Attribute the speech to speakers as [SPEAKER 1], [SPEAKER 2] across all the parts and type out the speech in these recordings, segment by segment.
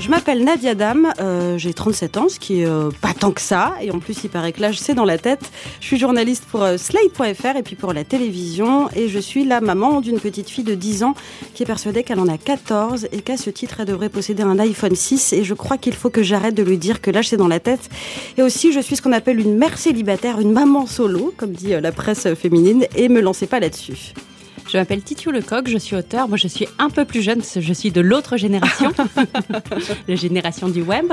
[SPEAKER 1] Je m'appelle Nadia Dam, euh, j'ai 37 ans, ce qui est euh, pas tant que ça, et en plus il paraît que l'âge c'est dans la tête. Je suis journaliste pour euh, Slate.fr et puis pour la télévision, et je suis la maman d'une petite fille de 10 ans qui est persuadée qu'elle en a 14 et qu'à ce titre elle devrait posséder un iPhone 6, et je crois qu'il faut que j'arrête de lui dire que l'âge c'est dans la tête. Et aussi je suis ce qu'on appelle une mère célibataire, une maman solo, comme dit la presse féminine, et me lancez pas là-dessus.
[SPEAKER 2] Je m'appelle Titiou Lecoq, je suis auteur. Moi, je suis un peu plus jeune, je suis de l'autre génération, la génération du web.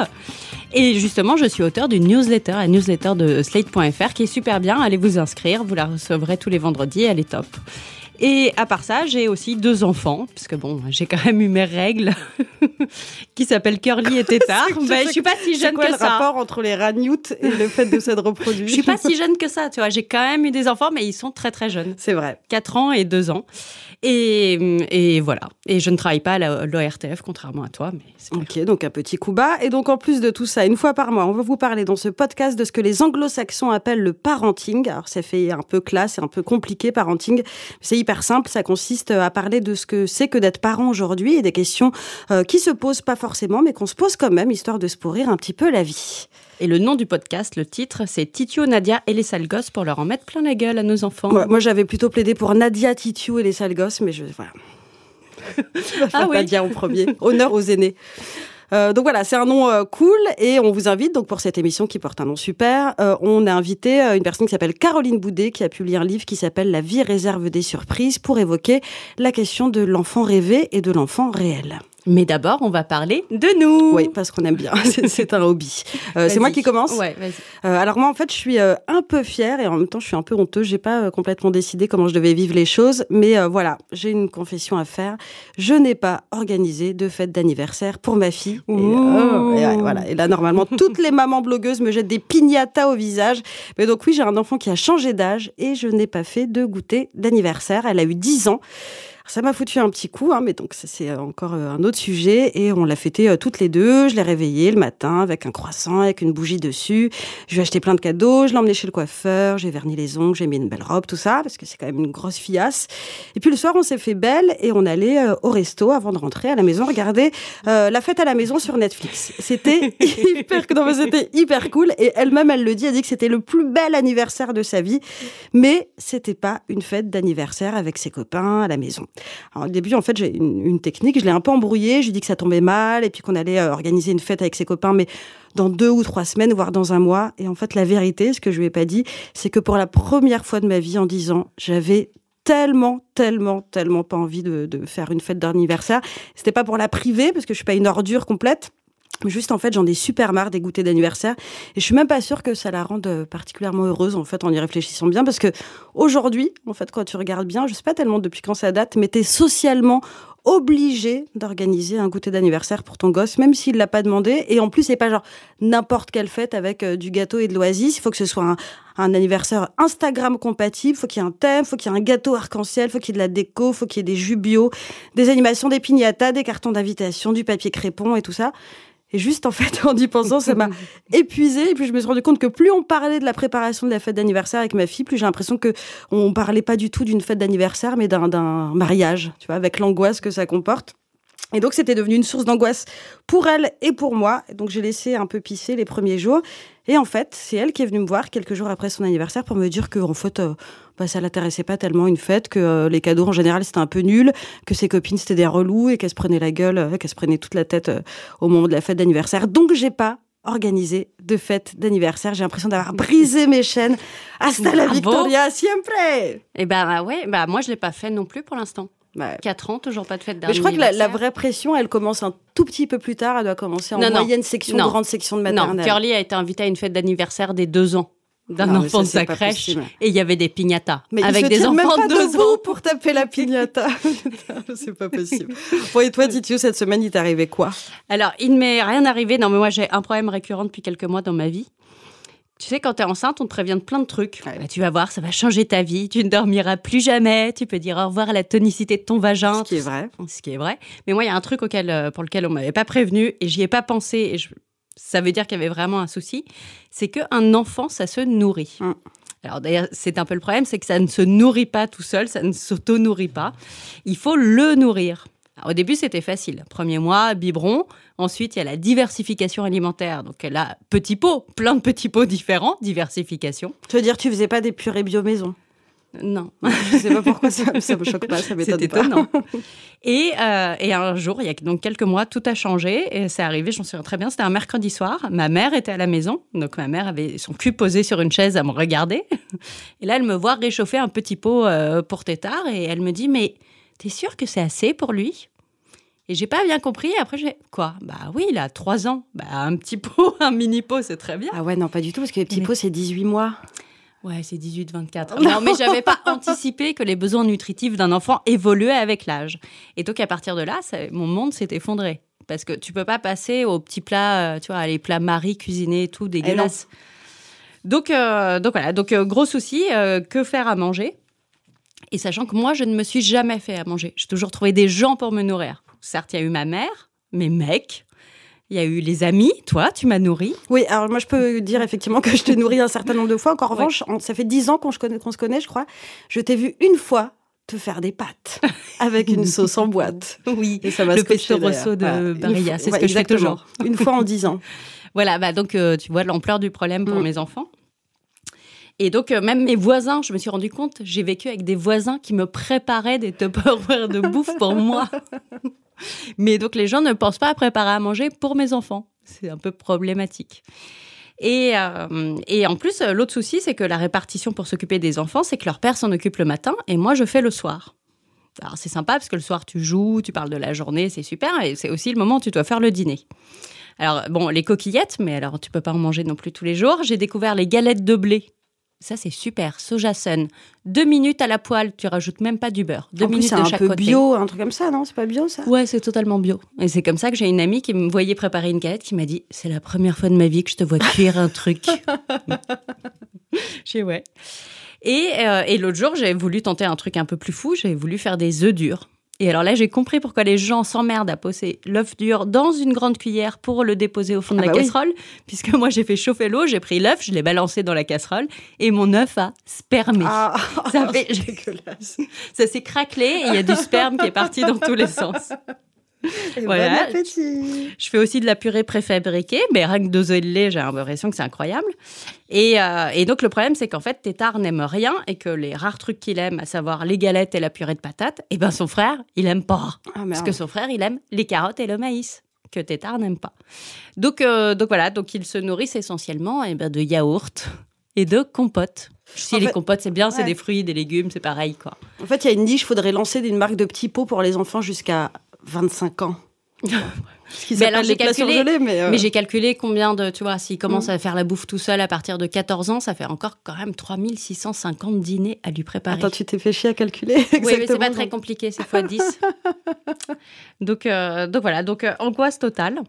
[SPEAKER 2] Et justement, je suis auteur d'une newsletter, la newsletter de slate.fr, qui est super bien. Allez vous inscrire, vous la recevrez tous les vendredis, elle est top. Et à part ça, j'ai aussi deux enfants, puisque bon, j'ai quand même eu mes règles, qui s'appellent Curly et Tétard. ben, je suis pas si jeune
[SPEAKER 1] quoi
[SPEAKER 2] que
[SPEAKER 1] le
[SPEAKER 2] ça.
[SPEAKER 1] rapport entre les ragnoutes et le fait de s'être reproduit
[SPEAKER 2] Je suis pas si jeune que ça, tu vois. J'ai quand même eu des enfants, mais ils sont très très jeunes.
[SPEAKER 1] C'est vrai.
[SPEAKER 2] 4 ans et 2 ans. Et, et voilà. Et je ne travaille pas à l'ORTF, contrairement à toi, mais
[SPEAKER 1] Ok, donc un petit coup bas. Et donc en plus de tout ça, une fois par mois, on va vous parler dans ce podcast de ce que les anglo-saxons appellent le parenting. Alors ça fait un peu classe un peu compliqué, parenting. C'est hyper simple, ça consiste à parler de ce que c'est que d'être parent aujourd'hui et des questions euh, qui se posent pas forcément, mais qu'on se pose quand même, histoire de se pourrir un petit peu la vie.
[SPEAKER 2] Et le nom du podcast, le titre, c'est Titio, Nadia et les sales gosses pour leur en mettre plein la gueule à nos enfants.
[SPEAKER 1] Ouais, moi j'avais plutôt plaidé pour Nadia Titiou et les sales gosses, mais je... Voilà.
[SPEAKER 2] Ah oui.
[SPEAKER 1] Nadia au premier. Honneur aux aînés. Euh, donc voilà, c'est un nom euh, cool et on vous invite donc pour cette émission qui porte un nom super. euh, on a invité une personne qui s'appelle Caroline Boudet qui a publié un livre qui s'appelle La vie réserve des surprises pour évoquer la question de l'enfant rêvé et de l'enfant réel.
[SPEAKER 2] Mais d'abord, on va parler de nous.
[SPEAKER 1] Oui, parce qu'on aime bien, c'est un hobby. Euh, c'est moi qui commence.
[SPEAKER 2] Ouais.
[SPEAKER 1] Euh, alors moi en fait je suis euh, un peu fière et en même temps je suis un peu honteuse. J'ai pas complètement décidé comment je devais vivre les choses, mais voilà j'ai une confession à faire. Je n'ai pas organisé de fête d'anniversaire pour ma fille. Et,
[SPEAKER 2] Ouh.
[SPEAKER 1] et ouais, voilà. Et là normalement toutes les mamans blogueuses me jettent des piñatas au visage. Mais donc oui j'ai un enfant qui a changé d'âge et je n'ai pas fait de goûter d'anniversaire. Elle a eu 10 ans. Ça m'a foutu un petit coup, hein, mais donc c'est encore euh, un autre sujet. Et on l'a fêté euh, toutes les deux. Je l'ai réveillée le matin avec un croissant, avec une bougie dessus. Je lui ai acheté plein de cadeaux. Je l'ai emmené chez le coiffeur. J'ai verni les ongles. J'ai mis une belle robe, tout ça, parce que c'est quand même une grosse fiasse. Et puis le soir, on s'est fait belle et on allait euh, au resto avant de rentrer à la maison regarder euh, la fête à la maison sur Netflix. C'était hyper, non, c'était hyper cool. Et elle-même, elle le dit, elle dit que c'était le plus bel anniversaire de sa vie. Mais c'était pas une fête d'anniversaire avec ses copains à la maison. Alors, au début, en fait, j'ai une, technique. Je l'ai un peu embrouillée. Je lui dit que ça tombait mal et puis qu'on allait euh, organiser une fête avec ses copains, mais dans deux ou trois semaines, voire dans un mois. Et en fait, la vérité, ce que je lui ai pas dit, c'est que pour la première fois de ma vie, en dix ans, j'avais tellement, tellement, tellement pas envie de, de faire une fête d'anniversaire. C'était pas pour la priver, parce que je suis pas une ordure complète. Juste en fait, j'en ai super marre des goûters d'anniversaire et je suis même pas sûre que ça la rende euh, particulièrement heureuse en fait en y réfléchissant bien parce que aujourd'hui, en fait, quand tu regardes bien, je sais pas tellement depuis quand ça date, mais t'es socialement obligé d'organiser un goûter d'anniversaire pour ton gosse, même s'il l'a pas demandé. Et en plus, c'est pas genre n'importe quelle fête avec euh, du gâteau et de l'oasis. Il faut que ce soit un, anniversaire Instagram compatible. Faut qu'il y ait un thème, faut qu'il y ait un gâteau arc-en-ciel, faut qu'il y ait de la déco, faut qu'il y ait des jus bio, des animations, des piñatas, des cartons d'invitation, du papier crépon et tout ça. Et juste en fait, en y pensant, ça m'a épuisée. Et puis je me suis rendu compte que plus on parlait de la préparation de la fête d'anniversaire avec ma fille, plus j'ai l'impression que on parlait pas du tout d'une fête d'anniversaire, mais d'un mariage, tu vois, avec l'angoisse que ça comporte. Et donc, c'était devenu une source d'angoisse pour elle et pour moi. Donc, j'ai laissé un peu pisser les premiers jours. Et en fait, c'est elle qui est venue me voir quelques jours après son anniversaire pour me dire que, en fait, euh, bah, ça l'intéressait pas tellement une fête, que euh, les cadeaux en général c'était un peu nul, que ses copines c'était des relous et qu'elle se prenait la gueule, euh, qu'elle se prenait toute la tête euh, au moment de la fête d'anniversaire. Donc, j'ai pas organisé de fête d'anniversaire. J'ai l'impression d'avoir brisé mes chaînes. Hasta la
[SPEAKER 2] Bravo.
[SPEAKER 1] victoria siempre!
[SPEAKER 2] Et bah, bah ouais, bah moi je l'ai pas fait non plus pour l'instant.
[SPEAKER 1] Ouais.
[SPEAKER 2] 4 ans, toujours pas de fête
[SPEAKER 1] Mais je crois que la, vraie pression, elle commence un tout petit peu plus tard. Elle doit commencer en
[SPEAKER 2] Non, non.
[SPEAKER 1] moyenne section,
[SPEAKER 2] Non.
[SPEAKER 1] grande section de
[SPEAKER 2] Non,
[SPEAKER 1] maternelle.
[SPEAKER 2] Curly a été invitée à une fête d'anniversaire des 2 ans. D'un enfant de sa crèche et il y avait des piñatas
[SPEAKER 1] Mais
[SPEAKER 2] avec des
[SPEAKER 1] même
[SPEAKER 2] enfants
[SPEAKER 1] pas
[SPEAKER 2] de deux
[SPEAKER 1] debout pour taper la piñata. c'est pas possible. Bon, et toi, Titiou, cette semaine, il t'est arrivé quoi?
[SPEAKER 2] Alors, il ne m'est rien arrivé. Non, mais moi, j'ai un problème récurrent depuis quelques mois dans ma vie. Tu sais, quand tu es enceinte, on te prévient de plein de trucs.
[SPEAKER 1] Ouais.
[SPEAKER 2] Bah, tu vas voir, ça va changer ta vie. Tu ne dormiras plus jamais. Tu peux dire au revoir à la tonicité de ton vagin.
[SPEAKER 1] Ce qui est vrai.
[SPEAKER 2] Ce qui est vrai. Mais moi, il y a un truc auquel, euh, pour lequel on m'avait pas prévenu et j'y ai pas pensé. Et je- ça veut dire qu'il y avait vraiment un souci. C'est qu'un enfant, ça se nourrit.
[SPEAKER 1] Mm.
[SPEAKER 2] Alors d'ailleurs, c'est un peu le problème, c'est que ça ne se nourrit pas tout seul, ça ne s'auto-nourrit pas. Il faut le nourrir. Alors, au début, c'était facile. Premier mois, biberon. Ensuite, il y a la diversification alimentaire. Donc là, petits pots, plein de petits pots différents, diversification.
[SPEAKER 1] Tu veux dire, tu faisais pas des purées bio maison?
[SPEAKER 2] Non,
[SPEAKER 1] Je sais pas pourquoi ça, ça me choque pas, ça m'étonne pas.
[SPEAKER 2] étonnant. et, euh, et un jour, il y a donc quelques mois, tout a changé. Et c'est arrivé, j'en souviens très bien, c'était un mercredi soir. Ma mère était à la maison. Donc ma mère avait son cul posé sur une chaise à me regarder. Et là, elle me voit réchauffer un petit pot euh, pour tétard. Et elle me dit, mais t'es sûre que c'est assez pour lui? Et j'ai pas bien compris. Après, j'ai quoi? Bah oui, il a trois ans. Bah un petit pot, un mini pot, c'est très bien.
[SPEAKER 1] Ah ouais, non, pas du tout, parce que les petits
[SPEAKER 2] Mais-
[SPEAKER 1] pots, c'est 18 mois.
[SPEAKER 2] Ouais, c'est 18-24. Non, mais j'avais pas anticipé que les besoins nutritifs d'un enfant évoluaient avec l'âge. Et donc, à partir de là, ça- mon monde s'est effondré. Parce que tu peux pas passer aux petits plats, euh, tu vois, les plats Marie cuisinés et tout, dégueulasses. donc, euh, donc voilà, donc euh, gros souci, euh, que faire à manger? Et sachant que moi, je ne me suis jamais fait à manger. J'ai toujours trouvé des gens pour me nourrir. Certes, il y a eu ma mère, mes mecs, il y a eu les amis, toi, tu m'as nourri.
[SPEAKER 1] Oui, alors moi je peux dire effectivement que je t'ai nourri un certain nombre de fois. Encore en
[SPEAKER 2] Ouais.
[SPEAKER 1] revanche, ça fait 10 ans qu'on se connaît, qu'on se connaît, je crois. Je t'ai vu une fois te faire des pâtes avec une sauce en boîte.
[SPEAKER 2] Oui,
[SPEAKER 1] Et ça
[SPEAKER 2] Le pesto rosso de
[SPEAKER 1] Voilà.
[SPEAKER 2] Barilla,
[SPEAKER 1] fois-
[SPEAKER 2] c'est ce
[SPEAKER 1] ouais,
[SPEAKER 2] que je fais
[SPEAKER 1] exactement.
[SPEAKER 2] toujours.
[SPEAKER 1] Une fois en 10 ans.
[SPEAKER 2] Voilà, bah donc euh, tu vois l'ampleur du problème pour
[SPEAKER 1] Mm.
[SPEAKER 2] mes enfants. Et donc euh, même mes voisins, je me suis rendu compte, j'ai vécu avec des voisins qui me préparaient des Tupperware de bouffe pour moi. Mais donc les gens ne pensent pas à préparer à manger pour mes enfants. C'est un peu problématique. Et, euh, et en plus, l'autre souci, c'est que la répartition pour s'occuper des enfants, c'est que leur père s'en occupe le matin et moi, je fais le soir. Alors c'est sympa parce que le soir, tu joues, tu parles de la journée, c'est super. Et c'est aussi le moment où tu dois faire le dîner. Alors, bon, les coquillettes, mais alors tu peux pas en manger non plus tous les jours. J'ai découvert les galettes de blé. Ça, c'est super. Soja sun. Deux minutes à la poêle, tu rajoutes même pas du beurre. Deux
[SPEAKER 1] en plus,
[SPEAKER 2] minutes
[SPEAKER 1] c'est
[SPEAKER 2] de
[SPEAKER 1] un
[SPEAKER 2] chaque
[SPEAKER 1] peu
[SPEAKER 2] côté.
[SPEAKER 1] bio, un truc comme ça, non? C'est pas bio ça?
[SPEAKER 2] Ouais, c'est totalement bio. Et c'est comme ça que j'ai une amie qui me voyait préparer une galette qui m'a dit C'est la première fois de ma vie que je te vois cuire un truc. j'ai ouais. Et, euh, et l'autre jour, j'ai voulu tenter un truc un peu plus fou. J'ai voulu faire des œufs durs. Et alors là, j'ai compris pourquoi les gens s'emmerdent à poser l'œuf dur dans une grande cuillère pour le déposer au fond de
[SPEAKER 1] Ah
[SPEAKER 2] la
[SPEAKER 1] bah oui.
[SPEAKER 2] casserole. Puisque moi, j'ai fait chauffer l'eau, j'ai pris l'œuf, je l'ai balancé dans la casserole et mon œuf a spermé.
[SPEAKER 1] Ah,
[SPEAKER 2] Ça fait-
[SPEAKER 1] c'est dégueulasse.
[SPEAKER 2] Ça s'est craquelé et il y a du sperme qui est parti dans tous les sens. Voilà.
[SPEAKER 1] Bon appétit
[SPEAKER 2] Je fais aussi de la purée préfabriquée, mais rien que doser le lait, j'ai l'impression que c'est incroyable. Et, euh, et donc le problème, c'est qu'en fait, Tétard n'aime rien et que les rares trucs qu'il aime, à savoir les galettes et la purée de patates, et ben son frère, il aime pas.
[SPEAKER 1] Ah,
[SPEAKER 2] Parce que son frère, il aime les carottes et le maïs, que Tétard n'aime pas. Donc, euh, donc voilà, donc ils se nourrissent essentiellement eh ben, de yaourt et de compote. Si
[SPEAKER 1] En
[SPEAKER 2] les
[SPEAKER 1] fait-
[SPEAKER 2] compotes, c'est bien, c'est des fruits, des légumes, c'est pareil, quoi.
[SPEAKER 1] En fait, il y a une niche, il faudrait lancer une marque de petits pots pour les enfants jusqu'à 25 ans.
[SPEAKER 2] Mais alors, j'ai calculé-
[SPEAKER 1] mais... euh,
[SPEAKER 2] Mais j'ai calculé combien de, tu vois, s'il commence
[SPEAKER 1] Mm.
[SPEAKER 2] à faire la bouffe tout seul à partir de 14 ans, ça fait encore quand même 3650 dîners à lui préparer.
[SPEAKER 1] Attends, tu t'es fait chier à calculer
[SPEAKER 2] oui, mais c'est pas très compliqué, c'est fois 10. donc, euh, donc voilà, donc euh, angoisse totale.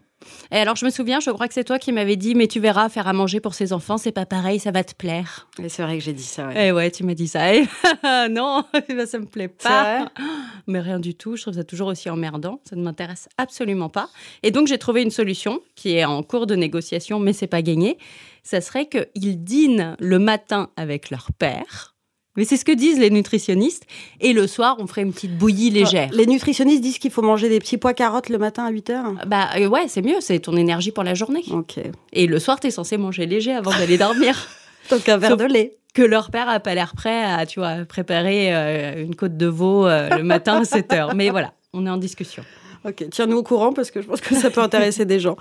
[SPEAKER 2] Et alors, je me souviens, je crois que c'est toi qui m'avais dit, mais tu verras, faire à manger pour ses enfants, c'est pas pareil, ça va te plaire.
[SPEAKER 1] Et c'est vrai que j'ai dit ça, ouais.
[SPEAKER 2] Eh ouais, tu m'as dit ça. Et non, bah, ça me plaît pas. Mais rien du tout, je trouve ça toujours aussi emmerdant, ça ne m'intéresse absolument pas. Et donc j'ai trouvé une solution qui est en cours de négociation, mais c'est pas gagné. Ça serait qu'ils dînent le matin avec leur père. Mais c'est ce que disent les nutritionnistes. Et le soir, on ferait une petite bouillie légère.
[SPEAKER 1] Les nutritionnistes disent qu'il faut manger des petits pois carottes le matin à 8 heures.
[SPEAKER 2] Bah euh, ouais, c'est mieux, c'est ton énergie pour la journée.
[SPEAKER 1] Ok.
[SPEAKER 2] Et le soir, t'es censé manger léger avant d'aller dormir.
[SPEAKER 1] Donc un verre
[SPEAKER 2] Sauf-
[SPEAKER 1] de lait.
[SPEAKER 2] que leur père a pas l'air prêt à, tu vois, préparer euh, une côte de veau euh, le matin à 7 heures. Mais voilà, on est en discussion.
[SPEAKER 1] Ok, tiens-nous au courant parce que je pense que ça peut intéresser des gens.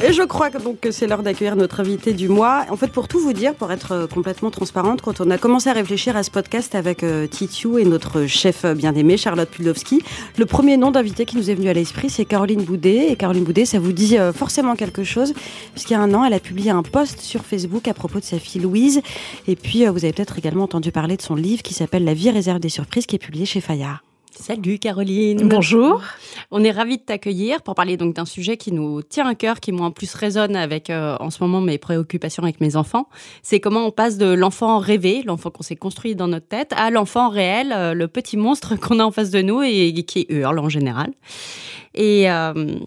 [SPEAKER 1] Et je crois que donc que c'est l'heure d'accueillir notre invité du mois. En fait, pour tout vous dire, pour être euh, complètement transparente, quand on a commencé à réfléchir à ce podcast avec euh, Titiou et notre chef bien aimé Charlotte Pudlowski, le premier nom d'invité qui nous est venu à l'esprit, c'est Caroline Boudet. Et Caroline Boudet, ça vous dit euh, forcément quelque chose, puisqu'il y a un an, elle a publié un post sur Facebook à propos de sa fille Louise. Et puis, vous avez peut-être également entendu parler de son livre qui s'appelle La vie réserve des surprises, qui est publié chez Fayard.
[SPEAKER 2] Salut Caroline.
[SPEAKER 3] Bonjour.
[SPEAKER 2] On est ravis de t'accueillir pour parler donc d'un sujet qui nous tient à cœur, qui moi en plus résonne avec euh, en ce moment mes préoccupations avec mes enfants. C'est comment on passe de l'enfant rêvé, l'enfant qu'on s'est construit dans notre tête, à l'enfant réel, euh, le petit monstre qu'on a en face de nous et, qui hurle en général. Et euh,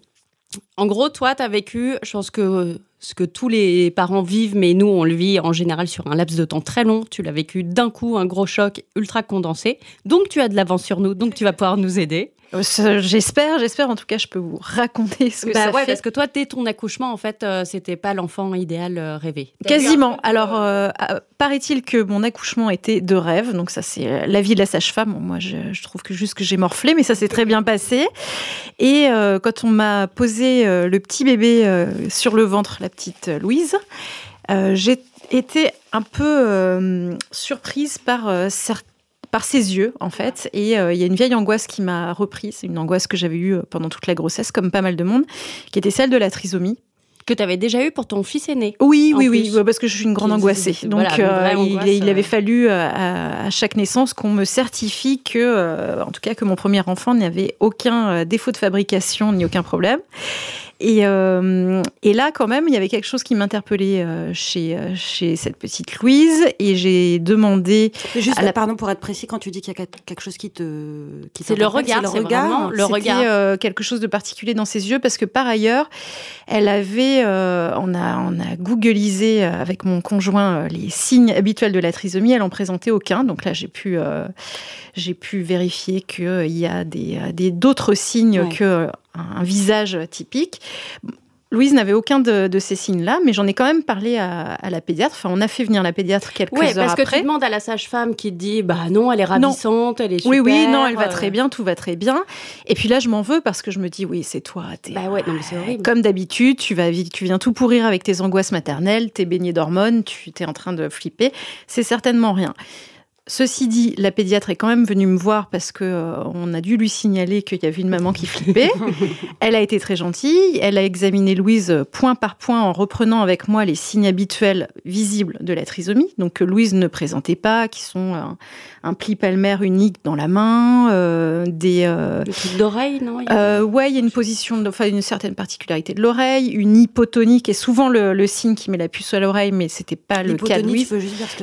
[SPEAKER 2] en gros, toi, tu as vécu, je pense que ce que tous les parents vivent, mais nous, on le vit en général sur un laps de temps très long. Tu l'as vécu d'un coup, un gros choc ultra condensé. Donc, tu as de l'avance sur nous, donc tu vas pouvoir nous aider.
[SPEAKER 3] Euh, j'espère, j'espère. En tout cas, je peux vous raconter ce que bah
[SPEAKER 2] ça
[SPEAKER 3] fait.
[SPEAKER 2] Parce que toi, dès ton accouchement, en fait, euh, c'était pas l'enfant idéal euh, rêvé.
[SPEAKER 3] Quasiment. Alors, paraît-il que mon accouchement était de rêve. Donc ça, c'est la vie de la sage-femme. moi, je, trouve que juste que j'ai morflé, mais ça s'est très bien passé. Et quand on m'a posé le petit bébé sur le ventre, la petite Louise, j'ai été un peu surprise par certains par ses yeux, en fait. Et euh, il y a une vieille angoisse qui m'a reprise, une angoisse que j'avais eue euh, pendant toute la grossesse, comme pas mal de monde, qui était celle de la trisomie
[SPEAKER 2] que tu avais déjà eu pour ton fils aîné.
[SPEAKER 3] Oui, oui, oui, parce que je suis une grande angoissée. Donc, euh, il, avait fallu à, chaque naissance qu'on me certifie que, en tout cas, que mon premier enfant n'avait aucun défaut de fabrication ni aucun problème. Et, euh, et, là, quand même, il y avait quelque chose qui m'interpellait euh, chez, euh, chez cette petite Louise. Et j'ai demandé.
[SPEAKER 1] juste, à la... pardon, pour être précis, quand tu dis qu'il y a quelque chose qui te.
[SPEAKER 2] Qui c'est le regard, le regard.
[SPEAKER 3] Le regard. quelque chose de particulier dans ses yeux, parce que par ailleurs, elle avait. on, a, on a googlisé avec mon conjoint les signes habituels de la trisomie. Elle en présentait aucun. Donc là, j'ai pu, j'ai pu vérifier qu'il y a des, d'autres signes que un visage typique. Louise n'avait aucun de, ces signes-là, mais j'en ai quand même parlé à, la pédiatre. Enfin, on a fait venir la pédiatre quelques heures après.
[SPEAKER 2] parce que tu demandes à la sage-femme qui te dit, bah non, elle est ravissante, elle est super.
[SPEAKER 3] Oui, oui, non, elle va très bien, tout va très bien. Et puis là, je m'en veux parce que je me dis, oui, c'est toi.
[SPEAKER 2] bah ouais, non, mais c'est horrible.
[SPEAKER 3] Comme d'habitude, tu vas, tu viens tout pourrir avec tes angoisses maternelles, t'es baigné d'hormones, tu es en train de flipper. C'est certainement rien. Ceci dit, la pédiatre est quand même venue me voir parce que euh, on a dû lui signaler qu'il y avait une maman qui flippait. elle a été très gentille. Elle a examiné Louise point par point en reprenant avec moi les signes habituels visibles de la trisomie, donc que Louise ne présentait pas, qui sont un, un pli palmaire unique dans la main, euh, des
[SPEAKER 2] euh, d'oreille, non
[SPEAKER 3] euh, Ouais, il y a une position, enfin une certaine particularité de l'oreille, une hypotonie qui est souvent le, signe qui met la puce à l'oreille, mais c'était pas le cas de Louise.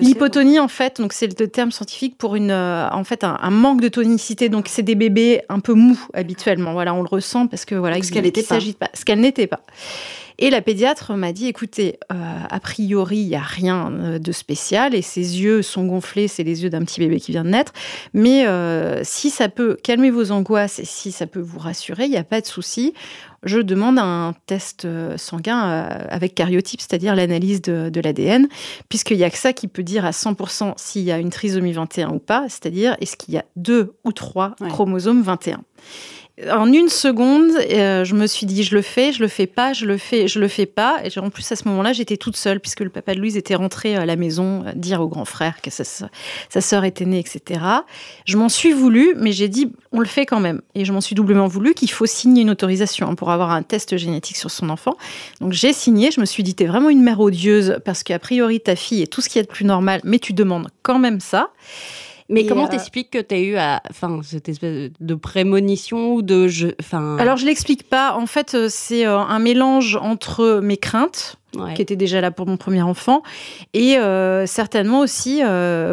[SPEAKER 3] L'hypotonie, en fait, donc c'est le terme scientifique pour une, euh, en fait, un, manque de tonicité. Donc, c'est des bébés un peu mous habituellement. Voilà, on le ressent parce que voilà,
[SPEAKER 1] ce qu'elle n'était pas. pas.
[SPEAKER 3] Ce qu'elle n'était pas. Et la pédiatre m'a dit, écoutez, euh, a priori, il n'y a rien euh, de spécial et ses yeux sont gonflés, c'est les yeux d'un petit bébé qui vient de naître. Mais si ça peut calmer vos angoisses et si ça peut vous rassurer, il n'y a pas de souci. Je demande un test euh, sanguin euh, avec cariotype, c'est-à-dire l'analyse de, l'ADN, puisqu'il n'y a que ça qui peut dire à 100% s'il y a une trisomie 21 ou pas, c'est-à-dire est-ce qu'il y a deux ou trois chromosomes 21 en une seconde, euh, je me suis dit je le fais, je le fais pas, je le fais, je le fais pas. Et en plus à ce moment-là, j'étais toute seule puisque le papa de Louise était rentré à la maison euh, dire au grand frère que sa, sa sœur était née, etc. Je m'en suis voulu, mais j'ai dit on le fait quand même. Et je m'en suis doublement voulu qu'il faut signer une autorisation hein, pour avoir un test génétique sur son enfant. Donc j'ai signé. Je me suis dit t'es vraiment une mère odieuse parce qu'a priori ta fille est tout ce qui est de plus normal, mais tu demandes quand même ça.
[SPEAKER 2] Mais comment euh, t'expliques que tu as eu enfin, cette espèce de prémonition ou de. Je,
[SPEAKER 3] Alors, je l'explique pas. En fait, euh, c'est euh, un mélange entre mes craintes. qui étaient déjà là pour mon premier enfant, et certainement aussi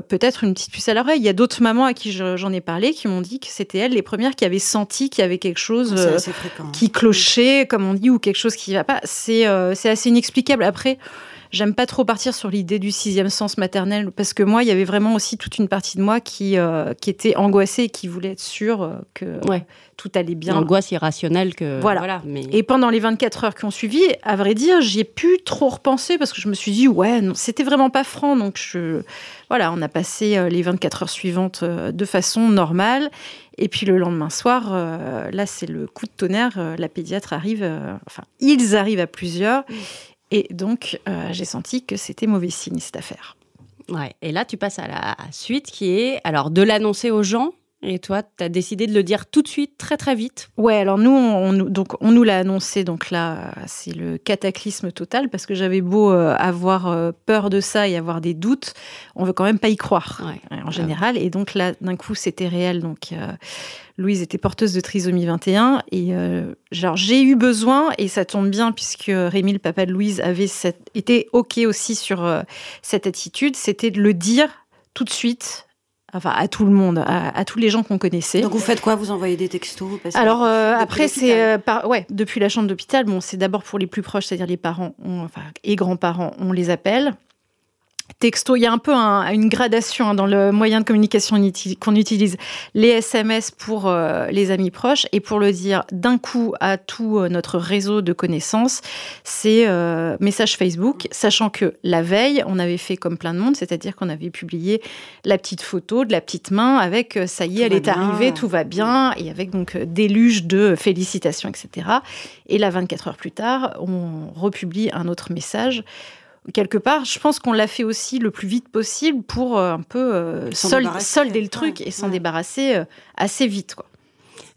[SPEAKER 3] peut-être une petite puce à l'oreille. Il y a d'autres mamans à qui j'en ai parlé qui m'ont dit que c'était elles les premières qui avaient senti qu'il y avait quelque chose qui clochait, comme on dit, ou quelque chose qui ne va pas. C'est assez inexplicable. Après, j'aime pas trop partir sur l'idée du sixième sens maternel parce que moi, il y avait vraiment aussi toute une partie de moi qui, euh, qui était angoissée et qui voulait être sûre euh, que
[SPEAKER 2] Ouais.
[SPEAKER 3] tout allait bien.
[SPEAKER 2] Angoisse irrationnelle que.
[SPEAKER 3] Voilà.
[SPEAKER 2] mais...
[SPEAKER 3] Et pendant les 24 heures qui ont suivi, à vrai dire, j'y ai pu trop repenser parce que je me suis dit, ouais, non, c'était vraiment pas franc. Donc, je, voilà, on a passé euh, les 24 heures suivantes euh, de façon normale. Et puis le lendemain soir, euh, là, c'est le coup de tonnerre. euh, la pédiatre arrive, euh, enfin, ils arrivent à plusieurs. Et donc, euh, j'ai senti que c'était mauvais signe, cette affaire.
[SPEAKER 2] Ouais. Et là, tu passes à la suite qui est alors de l'annoncer aux gens. Et toi, tu as décidé de le dire tout de suite, très très vite.
[SPEAKER 3] Ouais, alors nous, on, on- donc, on nous l'a annoncé, donc là, c'est le cataclysme total, parce que j'avais beau euh, avoir euh, peur de ça et avoir des doutes, on veut quand même pas y croire,
[SPEAKER 2] Ouais.
[SPEAKER 3] en général. Et donc là, d'un coup, c'était réel. Donc, euh, Louise était porteuse de trisomie 21, et genre, j'ai eu besoin, et ça tombe bien, puisque Rémi, le papa de Louise, avait cette, était OK aussi sur cette attitude, c'était de le dire tout de suite. Enfin, à tout le monde, à, à tous les gens qu'on connaissait.
[SPEAKER 1] Donc vous faites quoi? Vous envoyez des textos?
[SPEAKER 3] Alors euh, après c'est euh, par ouais depuis la chambre d'hôpital. Bon c'est d'abord pour les plus proches c'est-à-dire les parents on- enfin et grands-parents on les appelle texto il y a un peu un- une gradation hein, dans le moyen de communication qu'on utilise les SMS pour euh, les amis proches et pour le dire d'un coup à tout euh, notre réseau de connaissances c'est euh, message Facebook sachant que la veille on avait fait comme plein de monde c'est-à-dire qu'on avait publié la petite photo de la petite main avec ça y est
[SPEAKER 1] Tout
[SPEAKER 3] elle est
[SPEAKER 1] bien.
[SPEAKER 3] arrivée tout va bien et avec donc déluge de félicitations etc et là 24 heures plus tard on republie un autre message quelque part, je pense qu'on l'a fait aussi le plus vite possible pour euh, un peu euh, solder le truc
[SPEAKER 1] ouais,
[SPEAKER 3] et s'en
[SPEAKER 1] ouais.
[SPEAKER 3] débarrasser euh, assez vite. Quoi.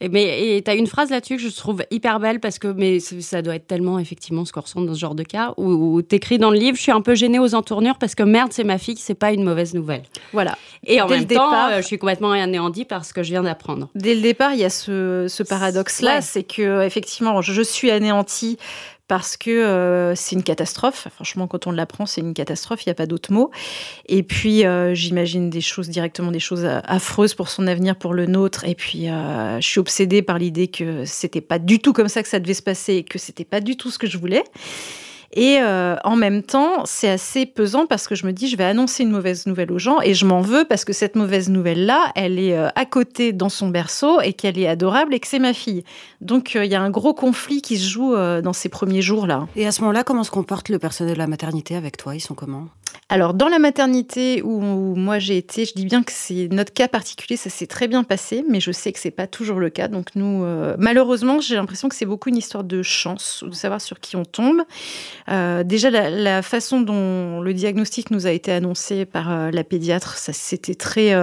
[SPEAKER 2] Et mais tu as une phrase là-dessus que je trouve hyper belle parce que mais ça doit être tellement effectivement ce qu'on ressent dans ce genre de cas où, où t'écris dans le livre je suis un peu gênée aux entournures parce que merde c'est ma fille c'est pas une mauvaise nouvelle.
[SPEAKER 3] Voilà.
[SPEAKER 2] Et en
[SPEAKER 3] Dès
[SPEAKER 2] même
[SPEAKER 3] le
[SPEAKER 2] temps
[SPEAKER 3] départ-
[SPEAKER 2] euh, je suis complètement anéantie par ce que je viens d'apprendre.
[SPEAKER 3] Dès le départ, il y a ce, ce paradoxe-là,
[SPEAKER 2] Ouais.
[SPEAKER 3] c'est que effectivement, je, je suis anéantie parce que euh, c'est une catastrophe. Franchement, quand on l'apprend, c'est une catastrophe. Il n'y a pas d'autre mot. Et puis, euh, j'imagine des choses directement, des choses affreuses pour son avenir, pour le nôtre. Et puis, euh, je suis obsédée par l'idée que c'était pas du tout comme ça que ça devait se passer et que c'était pas du tout ce que je voulais. Et euh, en même temps, c'est assez pesant parce que je me dis, je vais annoncer une mauvaise nouvelle aux gens et je m'en veux parce que cette mauvaise nouvelle-là, elle est euh, à côté dans son berceau et qu'elle est adorable et que c'est ma fille. Donc euh, il y a un gros conflit qui se joue euh, dans ces premiers jours-là.
[SPEAKER 1] Et à ce moment-là, comment se comporte le personnel de la maternité avec toi? Ils sont comment?
[SPEAKER 3] Alors, dans la maternité où, moi j'ai été, je dis bien que c'est notre cas particulier, ça s'est très bien passé, mais je sais que c'est pas toujours le cas. Donc, nous, euh, malheureusement, j'ai l'impression que c'est beaucoup une histoire de chance, de savoir sur qui on tombe. Euh, déjà, la, la façon dont le diagnostic nous a été annoncé par euh, la pédiatre, ça c'était très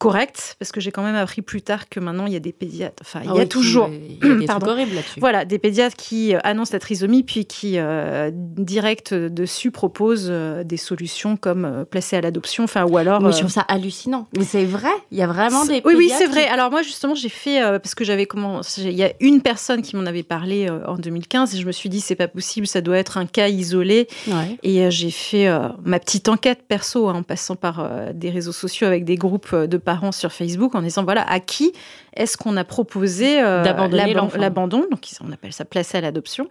[SPEAKER 3] euh, correct, parce que j'ai quand même appris plus tard que maintenant il y a des pédiatres. Enfin, il y a
[SPEAKER 2] Ah oui,
[SPEAKER 3] toujours.
[SPEAKER 2] Il y a des
[SPEAKER 3] Pardon.
[SPEAKER 2] horribles là-dessus.
[SPEAKER 3] Voilà, des pédiatres qui euh, annoncent la trisomie, puis qui, euh, direct dessus, proposent euh, des solutions comme euh, placer à l'adoption, enfin, ou alors...
[SPEAKER 2] Mais
[SPEAKER 3] euh,
[SPEAKER 2] je trouve ça hallucinant. Mais c'est vrai, il y a vraiment des
[SPEAKER 3] oui, oui, c'est
[SPEAKER 2] qui-
[SPEAKER 3] vrai. Alors moi, justement, j'ai fait euh, parce que j'avais commencé. Il y a une personne qui m'en avait parlé euh, en 2015 et je me suis dit c'est pas possible, ça doit être un cas isolé.
[SPEAKER 2] Ouais.
[SPEAKER 3] Et euh, j'ai fait euh, ma petite enquête perso hein, en passant par euh, des réseaux sociaux avec des groupes euh, de parents sur Facebook en disant voilà à qui est-ce qu'on a proposé euh,
[SPEAKER 2] D'abandonner
[SPEAKER 3] l'aban-
[SPEAKER 2] l'enfant?
[SPEAKER 3] l'abandon? Donc on appelle ça placer à l'adoption.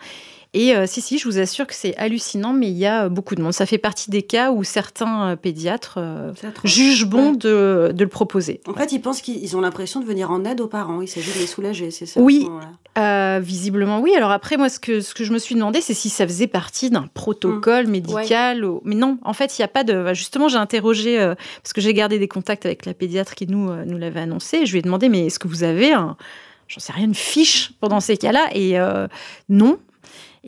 [SPEAKER 3] Et euh, si si, je vous assure que c'est hallucinant, mais il y a euh, beaucoup de monde. Ça fait partie des cas où certains euh, pédiatres euh, jugent bon
[SPEAKER 1] Ouais.
[SPEAKER 3] de, de le proposer.
[SPEAKER 1] En fait, ils pensent qu'ils ils ont l'impression de venir en aide aux parents. Il s'agit de les soulager, c'est ça?
[SPEAKER 3] Oui.
[SPEAKER 1] ce
[SPEAKER 3] Euh, visiblement, oui. Alors après, moi, ce que, ce que je me suis demandé, c'est si ça faisait partie d'un protocole médical. ou- Mais non, en fait, il n'y a pas de... Justement, j'ai interrogé, parce que j'ai gardé des contacts avec la pédiatre qui nous, nous l'avait annoncé. Je lui ai demandé, mais est-ce que vous avez, un, j'en sais rien, une fiche pendant ces cas-là? Et euh, non.